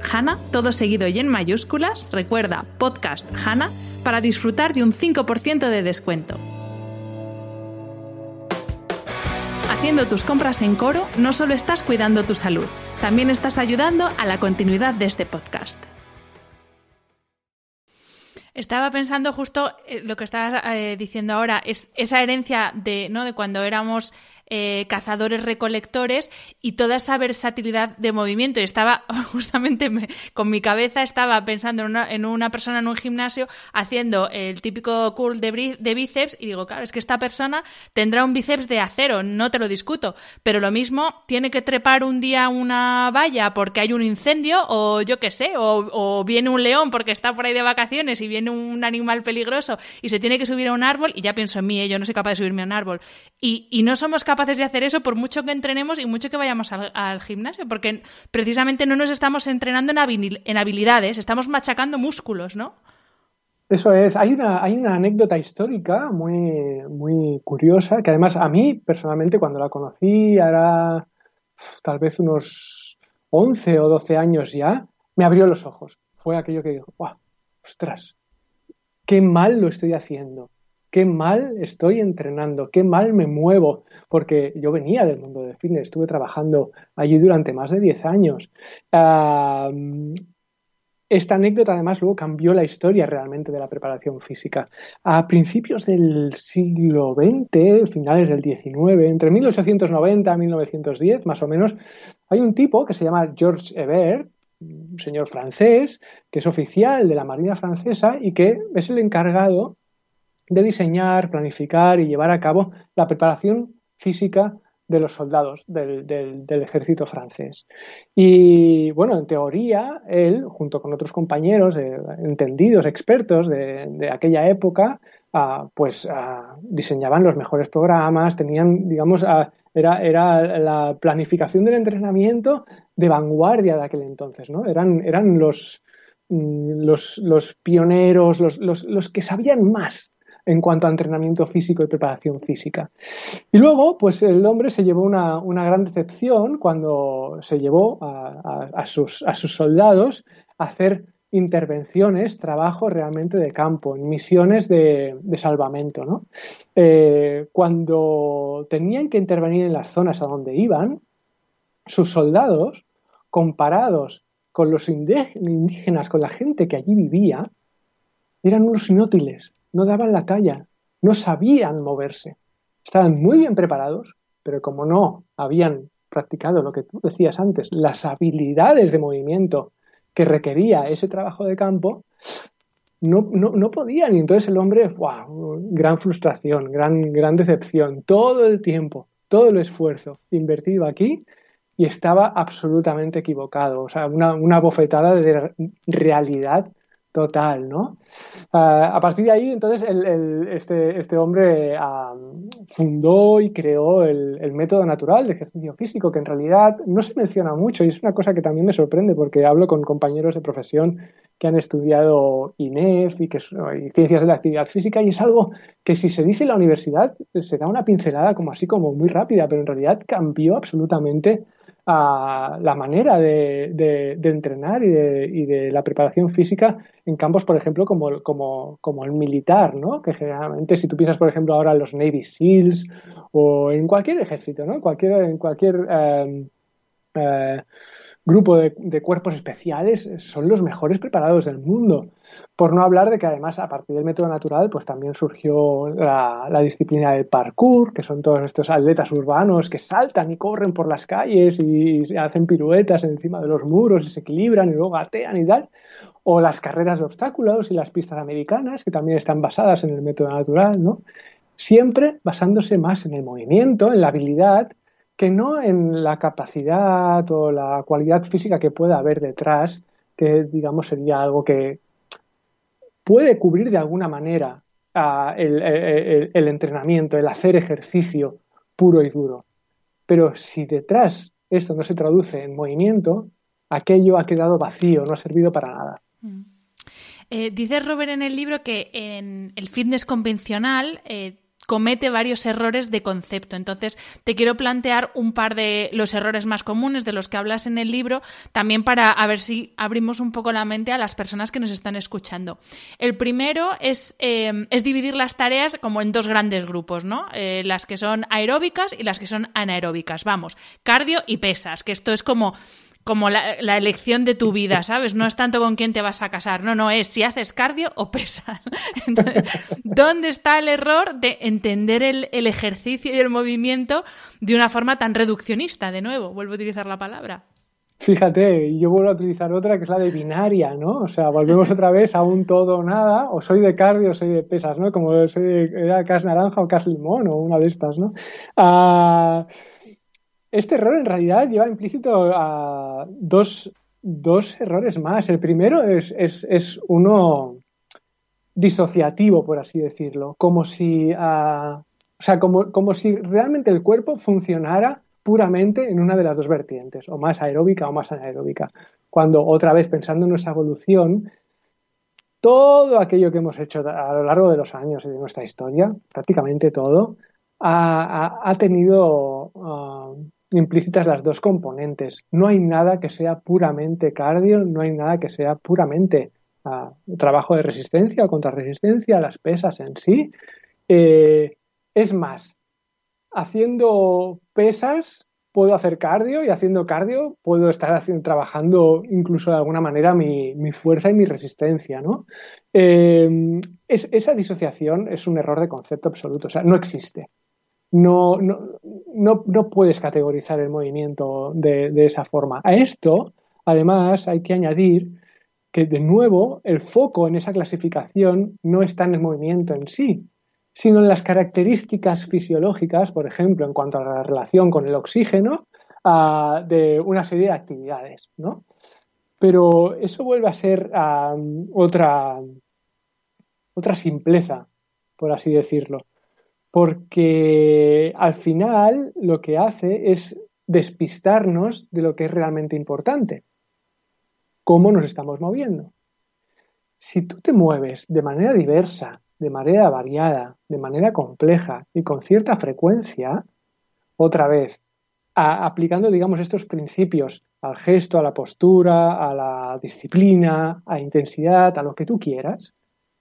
todo seguido y en mayúsculas, recuerda Podcast para disfrutar de un 5% de descuento. Haciendo tus compras en Coro, no solo estás cuidando tu salud, también estás ayudando a la continuidad de este podcast. Estaba pensando justo eh, lo que estabas eh, diciendo ahora, es esa herencia de, ¿no? de cuando éramos eh, cazadores recolectores y toda esa versatilidad de movimiento. Y estaba justamente con mi cabeza estaba pensando en una, persona en un gimnasio haciendo el típico curl de, de, bíceps y digo, claro, es que esta persona tendrá un bíceps de acero, no te lo discuto, pero lo mismo tiene que trepar un día una valla porque hay un incendio o yo qué sé, o, o viene un león porque está por ahí de vacaciones y viene un animal peligroso y se tiene que subir a un árbol y ya pienso en mí, ¿eh? yo no soy capaz de subirme a un árbol. Y, y no somos capaces capaces de hacer eso por mucho que entrenemos y mucho que vayamos al, gimnasio, porque precisamente no nos estamos entrenando en, habilidades, estamos machacando músculos, ¿no? Eso es, hay una, hay una anécdota histórica muy, muy curiosa, que además a mí personalmente cuando la conocí, era tal vez unos 11 o 12 años ya, me abrió los ojos. Fue aquello que dijo, ¡guau! ¡Ostras! ¡Qué mal lo estoy haciendo! Qué mal estoy entrenando, qué mal me muevo, porque yo venía del mundo del fitness, estuve trabajando allí durante más de 10 años. esta anécdota además luego cambió la historia realmente de la preparación física. A principios del siglo XX, finales del XIX, entre 1890 y 1910 más o menos, hay un tipo que se llama Georges Hebert, un señor francés, que es oficial de la Marina francesa y que es el encargado de diseñar, planificar y llevar a cabo la preparación física de los soldados del, ejército francés. Y bueno, en teoría, él, junto con otros compañeros entendidos, expertos de, aquella época, ah, pues ah, diseñaban los mejores programas, tenían, digamos, ah, era, era, la planificación del entrenamiento de vanguardia de aquel entonces, ¿no? Eran, eran los, mm, los, los pioneros, los, los, los que sabían más en cuanto a entrenamiento físico y preparación física. Y luego, pues el hombre se llevó una, gran decepción cuando se llevó a, sus, a sus soldados a hacer intervenciones, trabajo realmente de campo, en misiones de, salvamento. ¿no? Eh, cuando tenían que intervenir en las zonas a donde iban, sus soldados, comparados con los indígenas, con la gente que allí vivía, eran unos inútiles, no daban la talla, no sabían moverse. Estaban muy bien preparados, pero como no habían practicado lo que tú decías antes, las habilidades de movimiento que requería ese trabajo de campo, no, no, podían. Y entonces el hombre, wow, gran frustración, gran, gran decepción, todo el tiempo, todo el esfuerzo invertido aquí y estaba absolutamente equivocado. O sea, una, una bofetada de realidad total, ¿no? Ah, a partir de ahí, entonces, este, este, hombre fundó y creó el, método natural de ejercicio físico, que en realidad no se menciona mucho y es una cosa que también me sorprende porque hablo con compañeros de profesión que han estudiado INEF y, que, y ciencias de la actividad física y es algo que si se dice en la universidad se da una pincelada como así como muy rápida, pero en realidad cambió absolutamente a la manera de, entrenar y de, la preparación física en campos, por ejemplo, como, como, como, el militar, ¿no? Que generalmente, si tú piensas, por ejemplo, ahora en los Navy SEALs o en cualquier ejército, ¿no? Cualquier, en cualquier em, eh, grupo de, cuerpos especiales, son los mejores preparados del mundo. Por no hablar de que además a partir del método natural pues también surgió la, disciplina del parkour, que son todos estos atletas urbanos que saltan y corren por las calles y hacen piruetas encima de los muros y se equilibran y luego gatean y tal. O las carreras de obstáculos y las pistas americanas, que también están basadas en el método natural, ¿no? Siempre basándose más en el movimiento, en la habilidad, que no en la capacidad o la cualidad física que pueda haber detrás, que digamos sería algo que, puede cubrir de alguna manera ah, el, entrenamiento, el hacer ejercicio puro y duro. Pero si detrás esto no se traduce en movimiento, aquello ha quedado vacío, no ha servido para nada. Mm. Eh, dice Robert en el libro que en el fitness convencional eh, comete varios errores de concepto. Entonces, te quiero plantear un par de los errores más comunes de los que hablas en el libro, también para a ver si abrimos un poco la mente a las personas que nos están escuchando. El primero es, eh, es dividir las tareas como en dos grandes grupos, ¿no? Eh, las que son aeróbicas y las que son anaeróbicas. Vamos, cardio y pesas, que esto es como como la, elección de tu vida, ¿sabes? No es tanto con quién te vas a casar, no, no, es si haces cardio o pesas. ¿dónde está el error de entender el, ejercicio y el movimiento de una forma tan reduccionista? De nuevo, vuelvo a utilizar la palabra. Fíjate, yo vuelvo a utilizar otra que es la de binaria, ¿no? O sea, volvemos otra vez a un todo o nada, o soy de cardio o soy de pesas, ¿no? Como soy de era cas naranja o cas limón o una de estas, ¿no? Ah, este error en realidad lleva implícito a dos, errores más. El primero es, uno disociativo, por así decirlo, como si, ah, o sea, como, como si realmente el cuerpo funcionara puramente en una de las dos vertientes, o más aeróbica o más anaeróbica. Cuando otra vez pensando en nuestra evolución, todo aquello que hemos hecho a lo largo de los años y de nuestra historia, prácticamente todo, ha, tenido ah, implícitas las dos componentes. No hay nada que sea puramente cardio, no hay nada que sea puramente ah, trabajo de resistencia o contrarresistencia, las pesas en sí. Eh, es más, haciendo pesas puedo hacer cardio y haciendo cardio puedo estar trabajando incluso de alguna manera mi, fuerza y mi resistencia, ¿no? Eh, esa disociación es un error de concepto absoluto, o sea, no existe. No, no, puedes categorizar el movimiento de, de esa forma. A esto, además, hay que añadir que, de nuevo, el foco en esa clasificación no está en el movimiento en sí, sino en las características fisiológicas, por ejemplo, en cuanto a la relación con el oxígeno, de una serie de actividades, ¿no? Pero eso vuelve a ser otra, otra simpleza, por así decirlo, porque al final lo que hace es despistarnos de lo que es realmente importante, cómo nos estamos moviendo. Si tú te mueves de manera diversa de manera variada, de manera compleja y con cierta frecuencia, otra vez, aplicando, digamos, estos principios al gesto, a la postura, a la disciplina, a intensidad, a lo que tú quieras,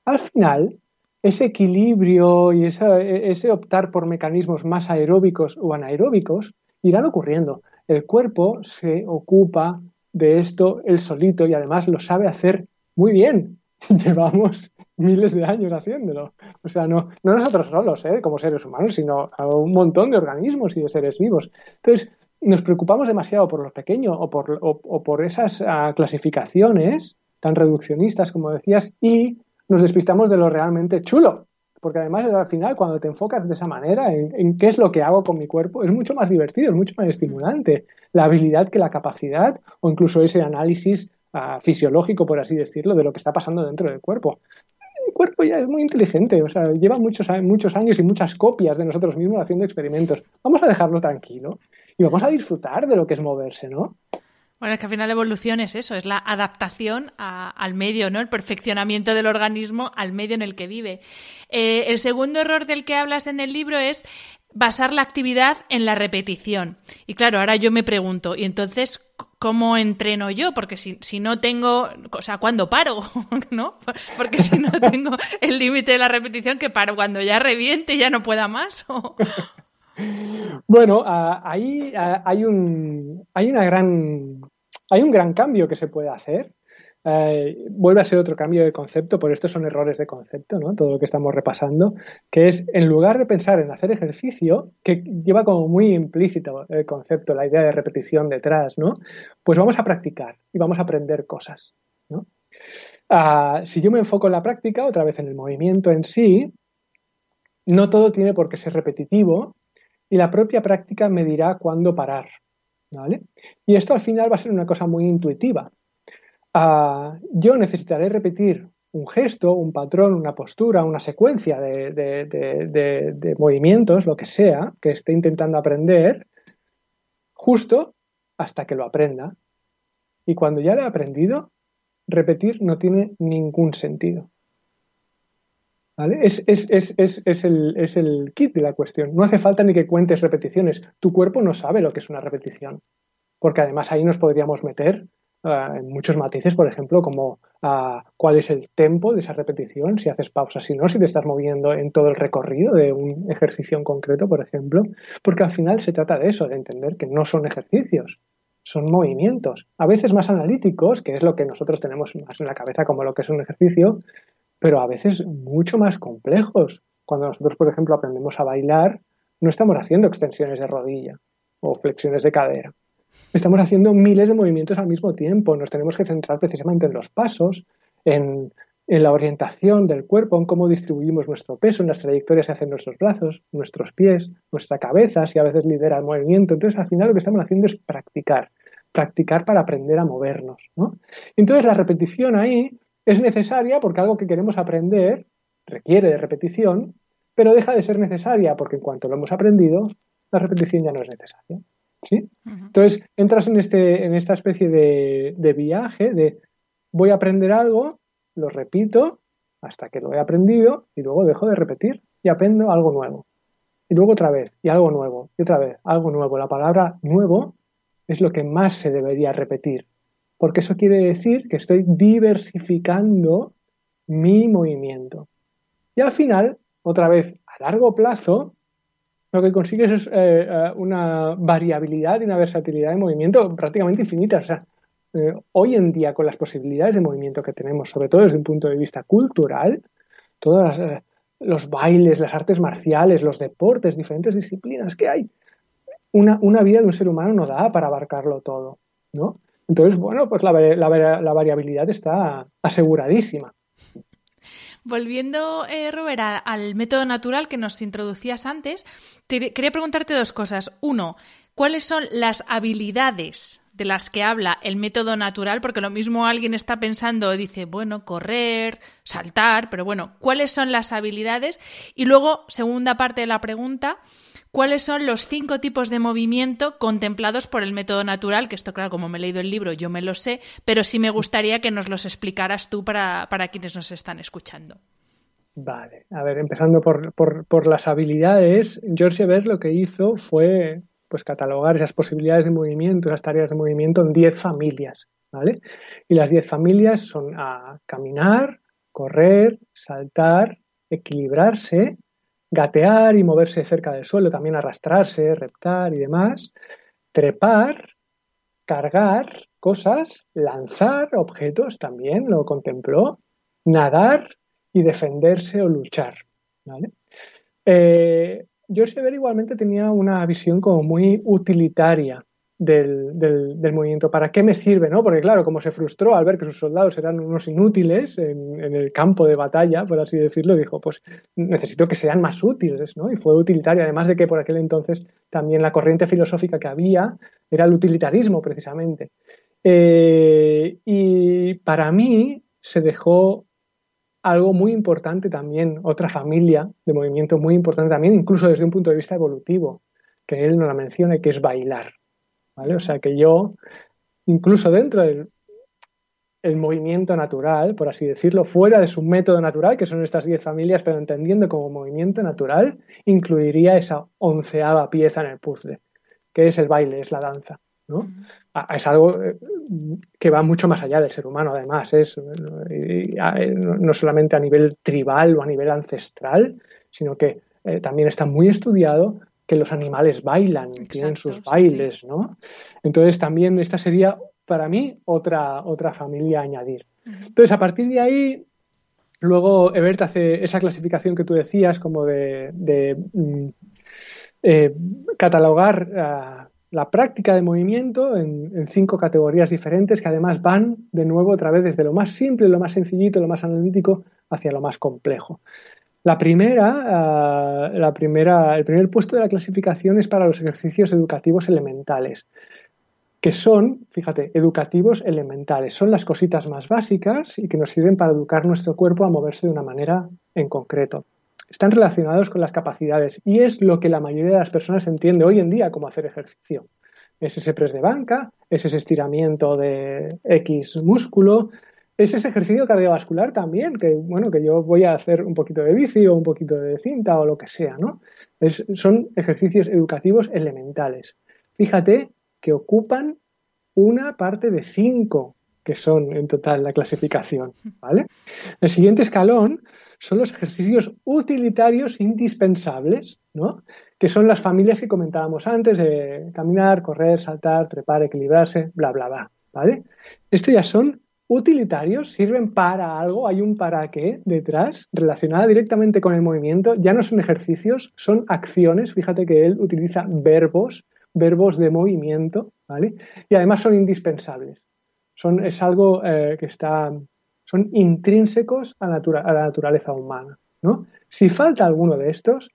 al final, ese equilibrio y ese optar por mecanismos más aeróbicos o anaeróbicos irán ocurriendo. El cuerpo se ocupa de esto él solito y además lo sabe hacer muy bien. Llevamos miles de años haciéndolo. O sea, no, no nosotros solos, ¿eh? como seres humanos, sino a un montón de organismos y de seres vivos. Entonces, nos preocupamos demasiado por lo pequeño o por, o, por esas ah, clasificaciones tan reduccionistas, como decías, y nos despistamos de lo realmente chulo. Porque además, al final, cuando te enfocas de esa manera en, en, qué es lo que hago con mi cuerpo, es mucho más divertido, es mucho más estimulante. La habilidad que la capacidad o incluso ese análisis ah, fisiológico, por así decirlo, de lo que está pasando dentro del cuerpo cuerpo ya es muy inteligente, o sea, lleva muchos, muchos años y muchas copias de nosotros mismos haciendo experimentos. Vamos a dejarlo tranquilo y vamos a disfrutar de lo que es moverse, ¿no? Bueno, es que al final la evolución es eso, es la adaptación al medio, ¿no? El perfeccionamiento del organismo al medio en el que vive. Eh, el segundo error del que hablas en el libro es basar la actividad en la repetición. Y claro, ahora yo me pregunto, ¿y entonces cómo entreno yo? Porque si, si no tengo, o sea, ¿cuándo paro? ¿No? Porque si no tengo el límite de la repetición, que paro cuando ya reviente y ya no pueda más. Bueno, ahí hay un, hay una gran, hay un gran cambio que se puede hacer eh, vuelve a ser otro cambio de concepto, por estos son errores de concepto, ¿no? Todo lo que estamos repasando, que es en lugar de pensar en hacer ejercicio, que lleva como muy implícito el concepto, la idea de repetición detrás, ¿no? Pues vamos a practicar y vamos a aprender cosas. Ah, si yo me enfoco en la práctica, otra vez en el movimiento en sí, no todo tiene por qué ser repetitivo y la propia práctica me dirá cuándo parar, ¿vale? Y esto al final va a ser una cosa muy intuitiva. Ah, yo necesitaré repetir un gesto, un patrón, una postura, una secuencia de, movimientos, lo que sea, que esté intentando aprender, justo hasta que lo aprenda. Y cuando ya lo he aprendido, repetir no tiene ningún sentido. Es, el, es, el, kit de la cuestión. No hace falta ni que cuentes repeticiones. Tu cuerpo no sabe lo que es una repetición. Porque además ahí nos podríamos meter en eh, muchos matices, por ejemplo, como uh, cuál es el tempo de esa repetición, si haces pausas, si no, si te estás moviendo en todo el recorrido de un ejercicio en concreto, por ejemplo, porque al final se trata de eso, de entender que no son ejercicios, son movimientos, a veces más analíticos, que es lo que nosotros tenemos más en la cabeza como lo que es un ejercicio, pero a veces mucho más complejos. Cuando nosotros, por ejemplo, aprendemos a bailar, no estamos haciendo extensiones de rodilla o flexiones de cadera estamos haciendo miles de movimientos al mismo tiempo. Nos tenemos que centrar precisamente en los pasos, en, la orientación del cuerpo, en cómo distribuimos nuestro peso, en las trayectorias que hacen nuestros brazos, nuestros pies, nuestra cabeza, si a veces lidera el movimiento. Entonces, al final lo que estamos haciendo es practicar, practicar para aprender a movernos. Entonces, la repetición ahí es necesaria porque algo que queremos aprender requiere de repetición, pero deja de ser necesaria porque en cuanto lo hemos aprendido, la repetición ya no es necesaria. ¿sí? Entonces, entras en, este, en esta especie de, viaje de voy a aprender algo, lo repito hasta que lo he aprendido y luego dejo de repetir y aprendo algo nuevo. Y luego otra vez, y algo nuevo, y otra vez, algo nuevo. La palabra nuevo es lo que más se debería repetir, porque eso quiere decir que estoy diversificando mi movimiento. Y al final, otra vez, a largo plazo, lo que consigues es eh, eh, una variabilidad y una versatilidad de movimiento prácticamente infinita. O sea, eh, hoy en día, con las posibilidades de movimiento que tenemos, sobre todo desde un punto de vista cultural, todos los bailes, las artes marciales, los deportes, diferentes disciplinas que hay, una, una, vida de un ser humano no da para abarcarlo todo, ¿no? Entonces, bueno, pues la, la variabilidad está aseguradísima. Volviendo, eh, Robert, al método natural que nos introducías antes, quería preguntarte dos cosas. Uno, ¿cuáles son las habilidades de las que habla el método natural? Porque lo mismo alguien está pensando, dice, bueno, correr, saltar, pero bueno, ¿cuáles son las habilidades? Y luego, segunda parte de la pregunta, cuáles son los cinco tipos de movimiento contemplados por el método natural, que esto, claro, como me he leído el libro, yo me lo sé, pero sí me gustaría que nos los explicaras tú para, quienes nos están escuchando. Vale, a ver, empezando por, las habilidades, George Ebert lo que hizo fue pues catalogar esas posibilidades de movimiento, esas tareas de movimiento en 10 familias, ¿vale? Y las 10 familias son a caminar, correr, saltar, equilibrarse, gatear y moverse cerca del suelo, también arrastrarse, reptar y demás, trepar, cargar cosas, lanzar objetos también lo contempló, nadar y defenderse o luchar. ¿vale? Eh, George igualmente tenía una visión como muy utilitaria del, movimiento. ¿Para qué me sirve? ¿no? Porque claro, como se frustró al ver que sus soldados eran unos inútiles en, el campo de batalla, por así decirlo, dijo, pues necesito que sean más útiles, ¿no? Y fue utilitario, además de que por aquel entonces también la corriente filosófica que había era el utilitarismo, precisamente. Eh, y para mí se dejó algo muy importante también, otra familia de movimiento muy importante también, incluso desde un punto de vista evolutivo, que él no la menciona, que es bailar. O sea que yo, incluso dentro del el movimiento natural, por así decirlo, fuera de su método natural, que son estas diez familias, pero entendiendo como movimiento natural, incluiría esa onceava pieza en el puzzle, que es el baile, es la danza. ¿no? Es algo eh, que va mucho más allá del ser humano, además, es no solamente a nivel tribal o a nivel ancestral, sino que eh, también está muy estudiado que los animales bailan, tienen sus bailes, ¿no? Entonces también esta sería para mí otra, otra familia a añadir. Entonces a partir de ahí, luego Ebert hace esa clasificación que tú decías como de, mm, eh, catalogar ah, la práctica de movimiento en, en, cinco categorías diferentes que además van de nuevo otra vez desde lo más simple, lo más sencillito, lo más analítico hacia lo más complejo. La primera, eh, la primera, el primer puesto de la clasificación es para los ejercicios educativos elementales, que son, fíjate, educativos elementales. Son las cositas más básicas y que nos sirven para educar nuestro cuerpo a moverse de una manera en concreto. Están relacionados con las capacidades y es lo que la mayoría de las personas entiende hoy en día como hacer ejercicio. Es ese press de banca, es ese estiramiento de X músculo, es ese ejercicio cardiovascular también, que bueno, que yo voy a hacer un poquito de bici o un poquito de cinta o lo que sea, ¿no? son ejercicios educativos elementales. Fíjate que ocupan una parte de cinco que son en total la clasificación, ¿vale? El siguiente escalón son los ejercicios utilitarios indispensables, ¿no? Que son las familias que comentábamos antes de caminar, correr, saltar, trepar, equilibrarse, bla, bla, bla, ¿vale? Esto ya son utilitarios, sirven para algo, hay un para qué detrás, relacionada directamente con el movimiento, ya no son ejercicios, son acciones, fíjate que él utiliza verbos, verbos de movimiento, ¿vale? Y además son indispensables, son, es algo eh, que está, son intrínsecos a, a la naturaleza humana, ¿no? Si falta alguno de estos,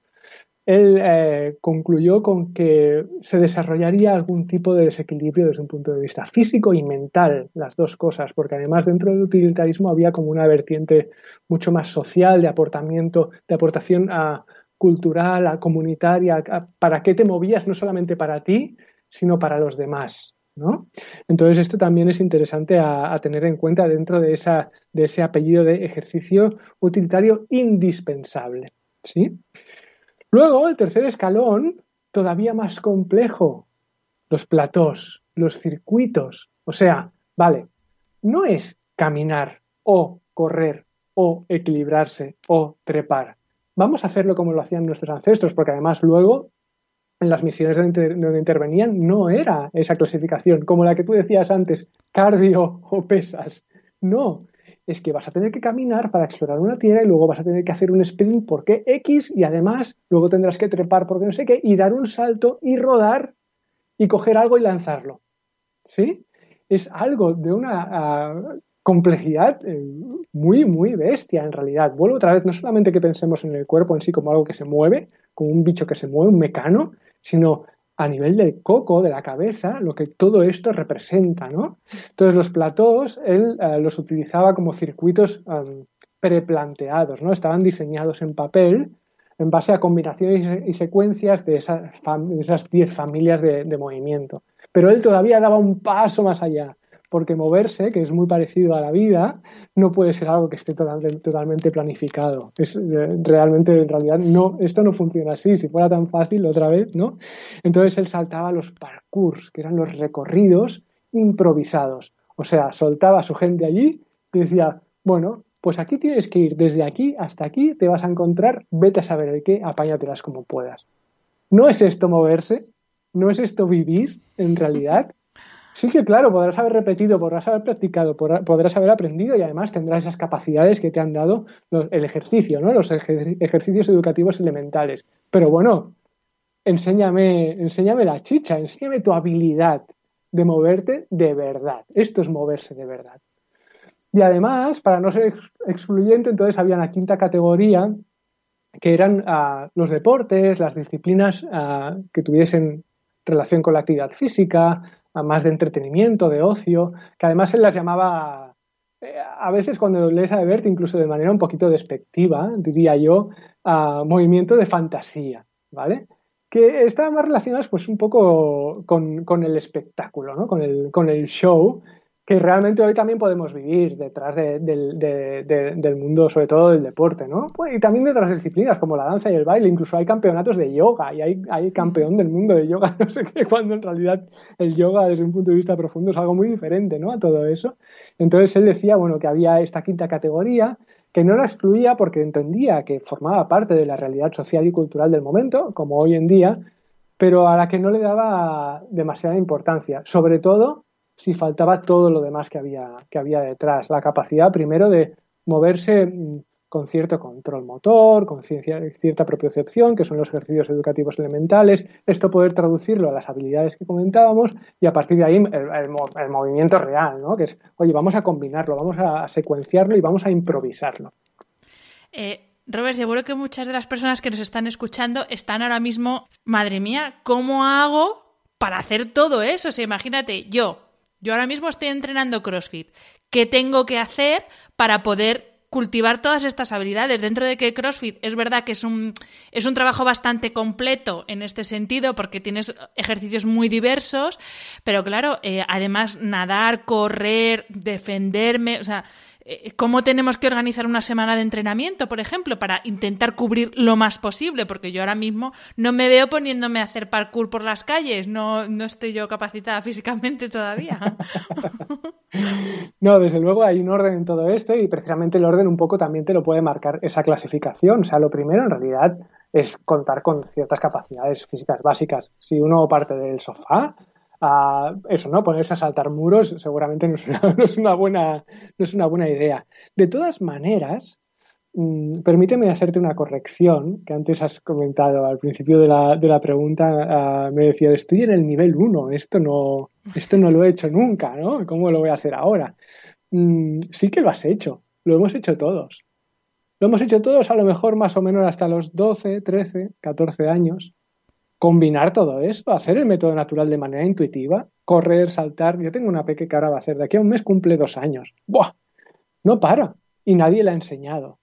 él eh, concluyó con que se desarrollaría algún tipo de desequilibrio desde un punto de vista físico y mental, las dos cosas, porque además dentro del utilitarismo había como una vertiente mucho más social de aportamiento, de aportación a, cultural, a comunitaria, para qué te movías no solamente para ti, sino para los demás. ¿no? Entonces esto también es interesante a, a tener en cuenta dentro de, esa, de ese apellido de ejercicio utilitario indispensable. ¿sí? Luego, el tercer escalón, todavía más complejo, los platós, los circuitos. O sea, vale, no es caminar o correr o equilibrarse o trepar. Vamos a hacerlo como lo hacían nuestros ancestros, porque además luego en las misiones donde, intervenían no era esa clasificación, como la que tú decías antes, cardio o pesas. No, es que vas a tener que caminar para explorar una tierra y luego vas a tener que hacer un sprint porque X y además luego tendrás que trepar porque no sé qué y dar un salto y rodar y coger algo y lanzarlo. ¿Sí? Es algo de una ah, complejidad eh, muy, muy bestia en realidad. Vuelvo otra vez, no solamente que pensemos en el cuerpo en sí como algo que se mueve, como un bicho que se mueve, un mecano, sino a nivel del coco, de la cabeza, lo que todo esto representa, ¿no? Entonces los platós él eh, los utilizaba como circuitos preplanteados, ¿no? Estaban diseñados en papel en base a combinaciones y secuencias de, esas 10 familias de movimiento. Pero él todavía daba un paso más allá porque moverse, que es muy parecido a la vida, no puede ser algo que esté totalmente planificado. Es eh, realmente, en realidad, no, esto no funciona así. Si fuera tan fácil, otra vez, ¿no? Entonces él saltaba los parkours, que eran los recorridos improvisados. O sea, soltaba a su gente allí y decía, bueno, pues aquí tienes que ir, desde aquí hasta aquí te vas a encontrar, vete a saber de qué, apáñatelas como puedas. ¿No es esto moverse? ¿No es esto vivir en realidad? Sí que claro, podrás haber repetido, podrás haber practicado, podrás haber aprendido y además tendrás esas capacidades que te han dado el ejercicio, ¿no? los ejercicios educativos elementales. Pero bueno, enséñame, enséñame la chicha, enséñame tu habilidad de moverte de verdad. Esto es moverse de verdad. Y además, para no ser excluyente, entonces había una quinta categoría que eran ah, los deportes, las disciplinas ah, que tuviesen relación con la actividad física, más de entretenimiento, de ocio, que además él las llamaba, eh, a veces cuando lees a Ebert, incluso de manera un poquito despectiva, diría yo, a movimiento de fantasía, ¿vale? Que estaban más relacionadas pues un poco con, con el espectáculo, ¿no? Con el, con el show que realmente hoy también podemos vivir detrás del mundo, sobre todo del deporte, ¿no? Pues, y también de otras disciplinas como la danza y el baile, incluso hay campeonatos de yoga y hay, hay campeón del mundo de yoga, no sé qué, cuando en realidad el yoga desde un punto de vista profundo es algo muy diferente, ¿no? A todo eso. Entonces él decía, bueno, que había esta quinta categoría que no la excluía porque entendía que formaba parte de la realidad social y cultural del momento, como hoy en día, pero a la que no le daba demasiada importancia, sobre todo si faltaba todo lo demás que había, que había detrás. La capacidad, primero, de moverse mm, con cierto control motor, con cierta propiocepción, que son los ejercicios educativos elementales, esto poder traducirlo a las habilidades que comentábamos y a partir de ahí el, movimiento real, ¿no? que es, oye, vamos a combinarlo, vamos a secuenciarlo y vamos a improvisarlo. Eh, Robert, seguro que muchas de las personas que nos están escuchando están ahora mismo, madre mía, ¿cómo hago para hacer todo eso? O sea, imagínate, yo, yo ahora mismo estoy entrenando CrossFit. ¿Qué tengo que hacer para poder cultivar todas estas habilidades. Dentro de que CrossFit es verdad que es un, es un trabajo bastante completo en este sentido porque tienes ejercicios muy diversos, pero claro, eh, además nadar, correr, defenderme, o sea, cómo tenemos que organizar una semana de entrenamiento, por ejemplo, para intentar cubrir lo más posible, porque yo ahora mismo no me veo poniéndome a hacer parkour por las calles, no, no estoy yo capacitada físicamente todavía. no, desde luego hay un orden en todo esto y precisamente el orden un poco también te lo puede marcar esa clasificación. O sea, lo primero en realidad es contar con ciertas capacidades físicas básicas. Si uno parte del sofá, eso, ¿no? Ponerse a saltar muros seguramente no es una, buena, no es una buena idea. De todas maneras, mm, permíteme hacerte una corrección que antes has comentado al principio de la, de la pregunta. Ah, me decía, estoy en el nivel 1, esto no, esto no lo he hecho nunca, ¿no? ¿Cómo lo voy a hacer ahora? Mm, sí que lo has hecho, lo hemos hecho todos. Lo hemos hecho todos a lo mejor más o menos hasta los 12, 13, 14 años combinar todo eso, hacer el método natural de manera intuitiva, correr, saltar. Yo tengo una peque que ahora va a hacer, de aquí a un mes cumple dos años. ¡Buah! No para. Y nadie le ha enseñado.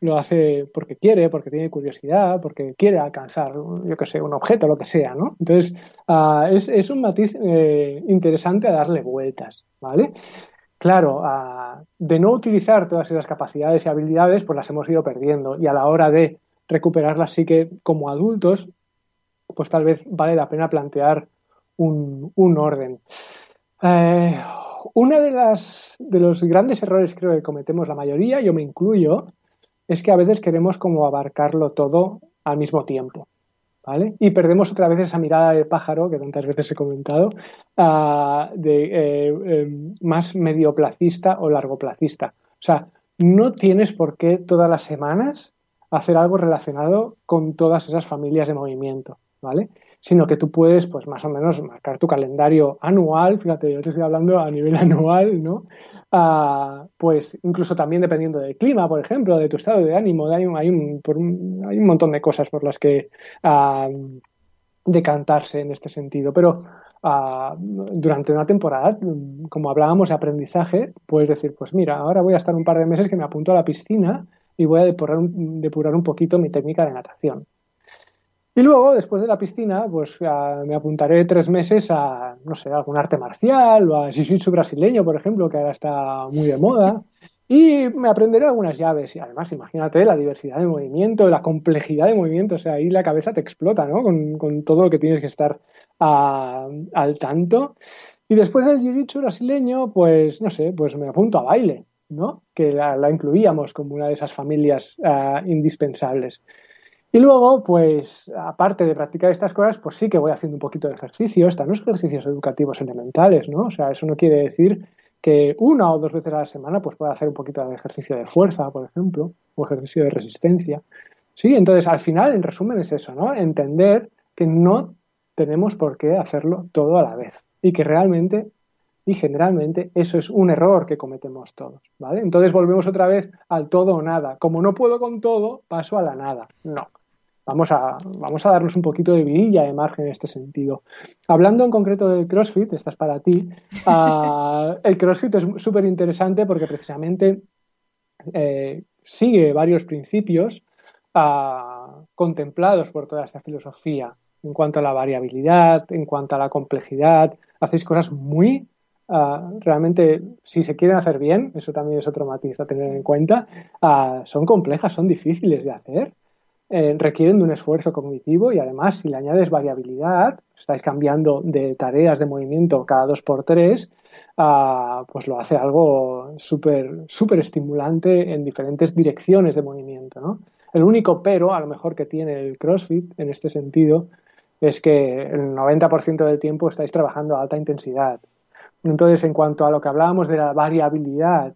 Lo hace porque quiere, porque tiene curiosidad, porque quiere alcanzar, yo qué sé, un objeto, lo que sea, ¿no? Entonces, ah, es, un matiz eh, interesante a darle vueltas, ¿vale? Claro, ah, de no utilizar todas esas capacidades y habilidades, pues las hemos ido perdiendo. Y a la hora de recuperarlas sí que como adultos pues tal vez vale la pena plantear un, orden. Eh, una de las de los grandes errores creo que cometemos la mayoría, yo me incluyo, es que a veces queremos como abarcarlo todo al mismo tiempo. ¿vale? Y perdemos otra vez esa mirada de pájaro que tantas veces he comentado, uh, de eh, eh, más medioplacista o largoplacista. O sea, no tienes por qué todas las semanas hacer algo relacionado con todas esas familias de movimiento, ¿vale? Sino que tú puedes, pues más o menos, marcar tu calendario anual, fíjate, yo te estoy hablando a nivel anual, ¿no? Uh, pues incluso también dependiendo del clima, por ejemplo, de tu estado de ánimo, hay un, hay un, un, hay un montón de cosas por las que decantarse en este sentido. Pero uh, durante una temporada, como hablábamos de aprendizaje, puedes decir, pues mira, ahora voy a estar un par de meses que me apunto a la piscina y voy a depurar depurar un poquito mi técnica de natación. Y luego, después de la piscina, pues me apuntaré tres meses a, no sé, algún arte marcial o a jiu-jitsu brasileño, por ejemplo, que ahora está muy de moda. Y me aprenderé algunas llaves. Y además, imagínate la diversidad de movimiento, la complejidad de movimiento. O sea, ahí la cabeza te explota, ¿no? Con, con todo lo que tienes que estar al tanto. Y después del jiu-jitsu brasileño, pues, no sé, pues me apunto a baile, ¿no? Que la, la incluíamos como una de esas familias uh, indispensables. Y luego, pues, aparte de practicar estas cosas, pues sí que voy haciendo un poquito de ejercicio. Están los ejercicios educativos elementales, ¿no? O sea, eso no quiere decir que una o dos veces a la semana pues pueda hacer un poquito de ejercicio de fuerza, por ejemplo, o ejercicio de resistencia. Sí, entonces al final, en resumen, es eso, ¿no? Entender que no tenemos por qué hacerlo todo a la vez y que realmente y generalmente eso es un error que cometemos todos, ¿vale? Entonces volvemos otra vez al todo o nada. Como no puedo con todo, paso a la nada. No vamos a, vamos a darnos un poquito de vidilla de margen en este sentido. Hablando en concreto del CrossFit, esta es para ti, uh, el CrossFit es súper interesante porque precisamente eh, sigue varios principios uh, contemplados por toda esta filosofía en cuanto a la variabilidad, en cuanto a la complejidad. Hacéis cosas muy Uh, realmente, si se quieren hacer bien, eso también es otro matiz a tener en cuenta, uh, son complejas, son difíciles de hacer eh, requieren de un esfuerzo cognitivo y además si le añades variabilidad, estáis cambiando de tareas de movimiento cada dos por tres, uh, pues lo hace algo súper súper estimulante en diferentes direcciones de movimiento. ¿no? El único pero, a lo mejor, que tiene el CrossFit en este sentido es que el 90% del tiempo estáis trabajando a alta intensidad. Entonces, en cuanto a lo que hablábamos de la variabilidad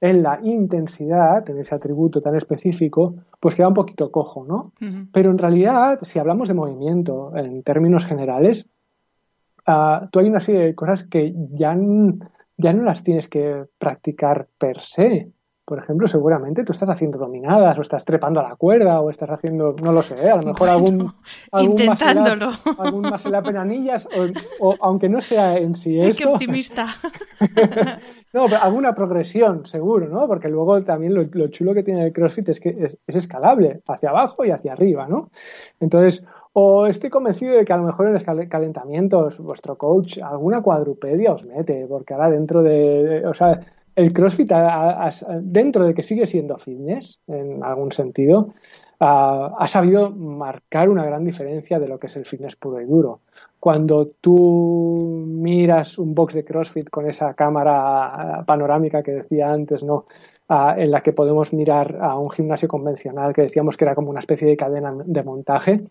en la intensidad, en ese atributo tan específico, pues queda un poquito cojo, ¿no? Uh -huh. Pero en realidad, si hablamos de movimiento en términos generales, uh, tú hay una serie de cosas que ya, ya no las tienes que practicar per se. Por ejemplo, seguramente tú estás haciendo dominadas o estás trepando a la cuerda o estás haciendo, no lo sé, a lo mejor bueno, algún, algún intentándolo. Más algún más en la penanillas o, o, aunque no sea en sí eso. ¡Qué optimista! no, pero alguna progresión, seguro, ¿no? Porque luego también lo, lo chulo que tiene el CrossFit es que es, es, escalable hacia abajo y hacia arriba, ¿no? Entonces, o estoy convencido de que a lo mejor en los calentamientos vuestro coach alguna cuadrupedia os mete, porque ahora dentro de, o sea, el CrossFit, ha, dentro de que sigue siendo fitness, en algún sentido, ha, ha sabido marcar una gran diferencia de lo que es el fitness puro y duro. Cuando tú miras un box de CrossFit con esa cámara panorámica que decía antes, ¿no? Uh, en la que podemos mirar a un gimnasio convencional que decíamos que era como una especie de cadena de montaje,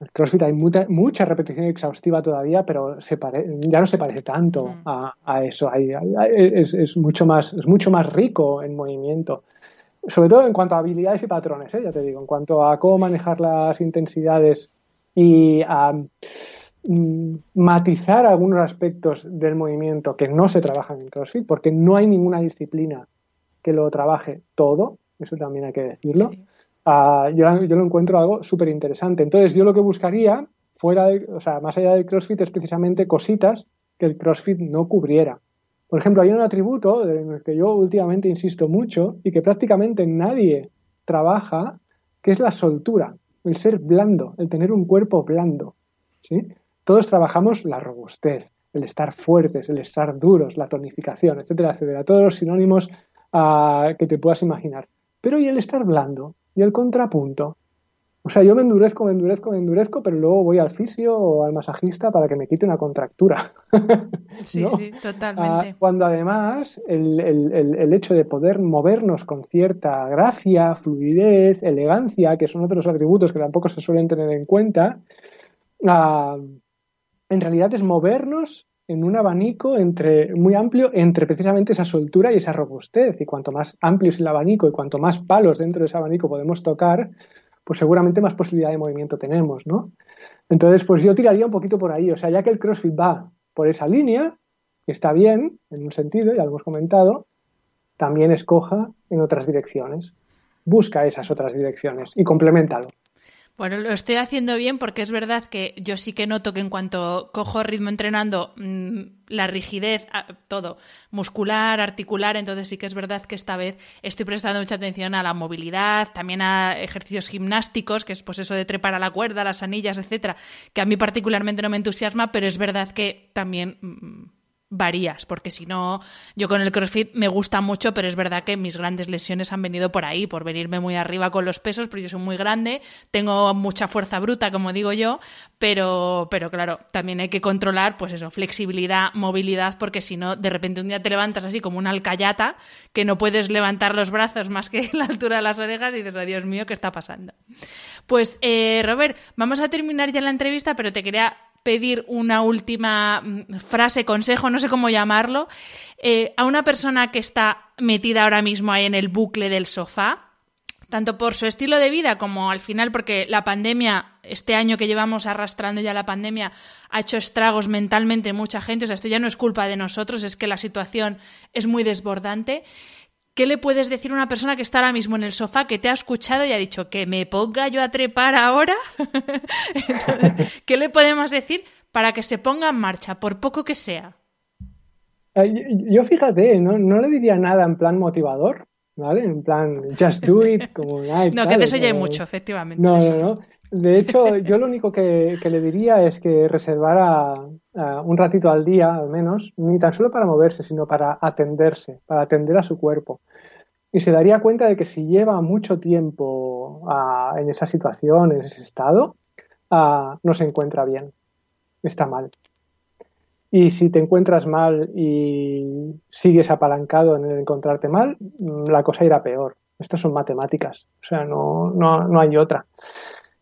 el CrossFit hay mucha, mucha repetición exhaustiva todavía, pero se pare, ya no se parece tanto mm. a, a, eso. Hay, hay, es, es, mucho más, es mucho más rico en movimiento. Sobre todo en cuanto a habilidades y patrones, ¿eh? ya te digo, en cuanto a cómo manejar las intensidades y a mm, matizar algunos aspectos del movimiento que no se trabajan en CrossFit, porque no hay ninguna disciplina que lo trabaje todo, eso también hay que decirlo. Sí. Uh, yo, yo, lo encuentro algo súper interesante. Entonces, yo lo que buscaría, fuera de, o sea, más allá del CrossFit, es precisamente cositas que el CrossFit no cubriera. Por ejemplo, hay un atributo en el que yo últimamente insisto mucho y que prácticamente nadie trabaja, que es la soltura, el ser blando, el tener un cuerpo blando. ¿sí? Todos trabajamos la robustez, el estar fuertes, el estar duros, la tonificación, etcétera, etcétera. Todos los sinónimos uh, que te puedas imaginar. Pero ¿y el estar blando? y el contrapunto. O sea, yo me endurezco, me endurezco, me endurezco, pero luego voy al fisio o al masajista para que me quite una contractura. sí, sí, totalmente. Ah, cuando además el, el, hecho de poder movernos con cierta gracia, fluidez, elegancia, que son otros atributos que tampoco se suelen tener en cuenta, ah, en realidad es movernos en un abanico entre, muy amplio entre precisamente esa soltura y esa robustez. Y cuanto más amplio es el abanico y cuanto más palos dentro de ese abanico podemos tocar, pues seguramente más posibilidad de movimiento tenemos, ¿no? Entonces, pues yo tiraría un poquito por ahí. O sea, ya que el CrossFit va por esa línea, que está bien, en un sentido, ya lo hemos comentado, también escoja en otras direcciones. Busca esas otras direcciones y complementalo. Bueno, lo estoy haciendo bien porque es verdad que yo sí que noto que en cuanto cojo ritmo entrenando, mm, la rigidez, ah, todo, muscular, articular, entonces sí que es verdad que esta vez estoy prestando mucha atención a la movilidad, también a ejercicios gimnásticos, que es pues eso de trepar a la cuerda, las anillas, etcétera, que a mí particularmente no me entusiasma, pero es verdad que también mm, varías, porque si no, yo con el CrossFit me gusta mucho, pero es verdad que mis grandes lesiones han venido por ahí, por venirme muy arriba con los pesos, porque yo soy muy grande, tengo mucha fuerza bruta, como digo yo, pero, pero claro, también hay que controlar, pues eso, flexibilidad, movilidad, porque si no, de repente un día te levantas así como una alcayata, que no puedes levantar los brazos más que la altura de las orejas y dices, oh Dios mío, ¿qué está pasando? Pues, eh, Robert, vamos a terminar ya la entrevista, pero te quería pedir una última mm, frase, consejo, no sé cómo llamarlo, eh, a una persona que está metida ahora mismo ahí en el bucle del sofá, tanto por su estilo de vida como al final porque la pandemia, este año que llevamos arrastrando ya la pandemia, ha hecho estragos mentalmente en mucha gente, o sea, esto ya no es culpa de nosotros, es que la situación es muy desbordante. ¿Qué le puedes decir a una persona que está ahora mismo en el sofá, que te ha escuchado y ha dicho que me ponga yo a trepar ahora? ¿Qué le podemos decir para que se ponga en marcha, por poco que sea? Yo fíjate, no, no le diría nada en plan motivador, ¿vale? En plan, just do it, como... no, que de eso ya hay mucho, efectivamente. No, no, no. De hecho, yo lo único que, le diría es que reservara un ratito al día, al menos, ni tan solo para moverse, sino para atenderse, para atender a su cuerpo. Y se daría cuenta de que si lleva mucho tiempo en esa situación, en ese estado, no se encuentra bien, está mal. Y si te encuentras mal y sigues apalancado en el encontrarte mal, la cosa irá peor. Estas son matemáticas, o sea, no, no, no hay otra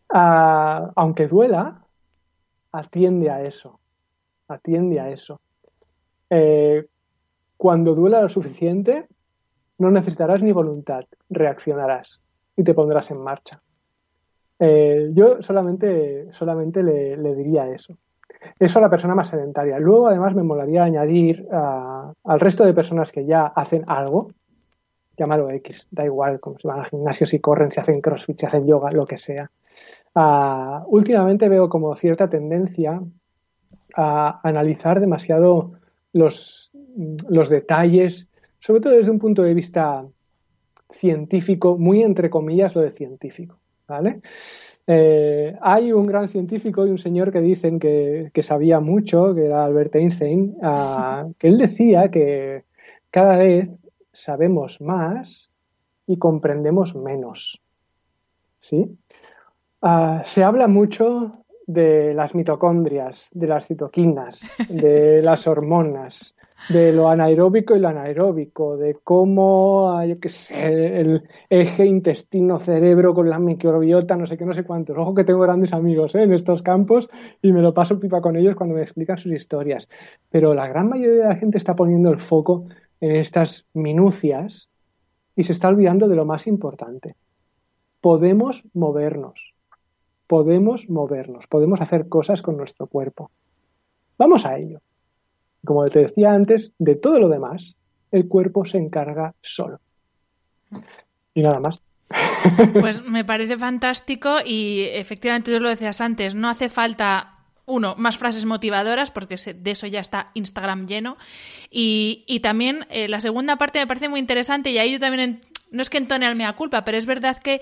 aunque duela, atiende a eso, atiende a eso. Eh, cuando duela lo suficiente, no necesitarás ni voluntad, reaccionarás y te pondrás en marcha. Eh, yo solamente, solamente le, diría eso. Eso a la persona más sedentaria. Luego, además, me molaría añadir al resto de personas que ya hacen algo, llámalo X, da igual, como si van al gimnasio, si corren, si hacen crossfit, si hacen yoga, lo que sea. Ah, últimamente veo como cierta tendencia a analizar demasiado los, los detalles, sobre todo desde un punto de vista científico, muy entre comillas lo de científico, ¿vale? Eh, hay un gran científico y un señor que dicen que, sabía mucho, que era Albert Einstein, ah, que él decía que cada vez sabemos más y comprendemos menos. ¿Sí? Ah, se habla mucho de las mitocondrias, de las citoquinas, de las hormonas, de lo anaeróbico y lo anaeróbico, de cómo, yo qué sé, el eje intestino-cerebro con la microbiota, no sé qué, no sé cuántos. Ojo que tengo grandes amigos ¿eh? en estos campos y me lo paso pipa con ellos cuando me explican sus historias. Pero la gran mayoría de la gente está poniendo el foco en estas minucias y se está olvidando de lo más importante. Podemos movernos podemos movernos, podemos hacer cosas con nuestro cuerpo. Vamos a ello. Como te decía antes, de todo lo demás, el cuerpo se encarga solo. Y nada más. Pues me parece fantástico y efectivamente tú lo decías antes, no hace falta uno, más frases motivadoras, porque de eso ya está Instagram lleno. Y, también eh, la segunda parte me parece muy interesante y ahí yo también, no es que entone al mea culpa, pero es verdad que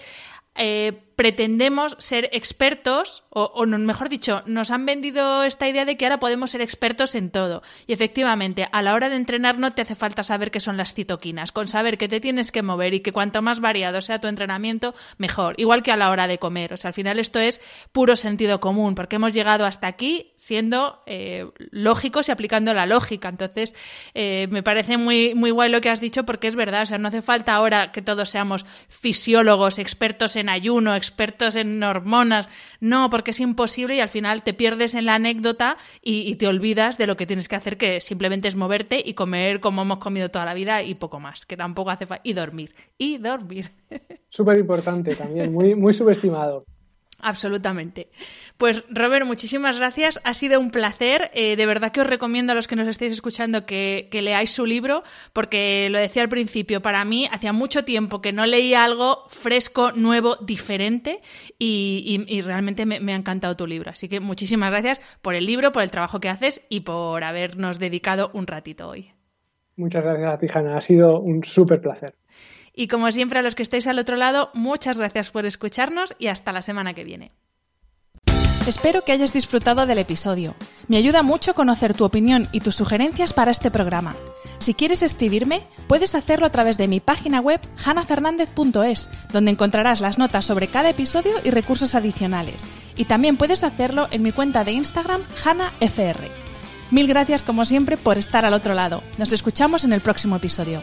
eh, pretendemos ser expertos, o, mejor dicho, nos han vendido esta idea de que ahora podemos ser expertos en todo. Y efectivamente, a la hora de entrenar no te hace falta saber qué son las citoquinas, con saber que te tienes que mover y que cuanto más variado sea tu entrenamiento, mejor. Igual que a la hora de comer. O sea, al final esto es puro sentido común, porque hemos llegado hasta aquí siendo eh, lógicos y aplicando la lógica. Entonces, eh, me parece muy, muy guay lo que has dicho, porque es verdad. O sea, no hace falta ahora que todos seamos fisiólogos, expertos en ayuno, expertos en hormonas. No, porque es imposible y al final te pierdes en la anécdota y, te olvidas de lo que tienes que hacer, que simplemente es moverte y comer como hemos comido toda la vida y poco más, que tampoco hace falta. Y dormir. Y dormir. Súper importante también, muy, muy subestimado. Absolutamente. Pues Robert, muchísimas gracias. Ha sido un placer. Eh, de verdad que os recomiendo a los que nos estéis escuchando que, leáis su libro, porque lo decía al principio, para mí hacía mucho tiempo que no leía algo fresco, nuevo, diferente y, realmente me, me, ha encantado tu libro. Así que muchísimas gracias por el libro, por el trabajo que haces y por habernos dedicado un ratito hoy. Muchas gracias a ti, Ha sido un súper placer. Y como siempre a los que estáis al otro lado, muchas gracias por escucharnos y hasta la semana que viene. Espero que hayas disfrutado del episodio. Me ayuda mucho conocer tu opinión y tus sugerencias para este programa. Si quieres escribirme, puedes hacerlo a través de mi página web hanafernandez.es, donde encontrarás las notas sobre cada episodio y recursos adicionales. Y también puedes hacerlo en mi cuenta de Instagram hanafr. Mil gracias como siempre por estar al otro lado. Nos escuchamos en el próximo episodio.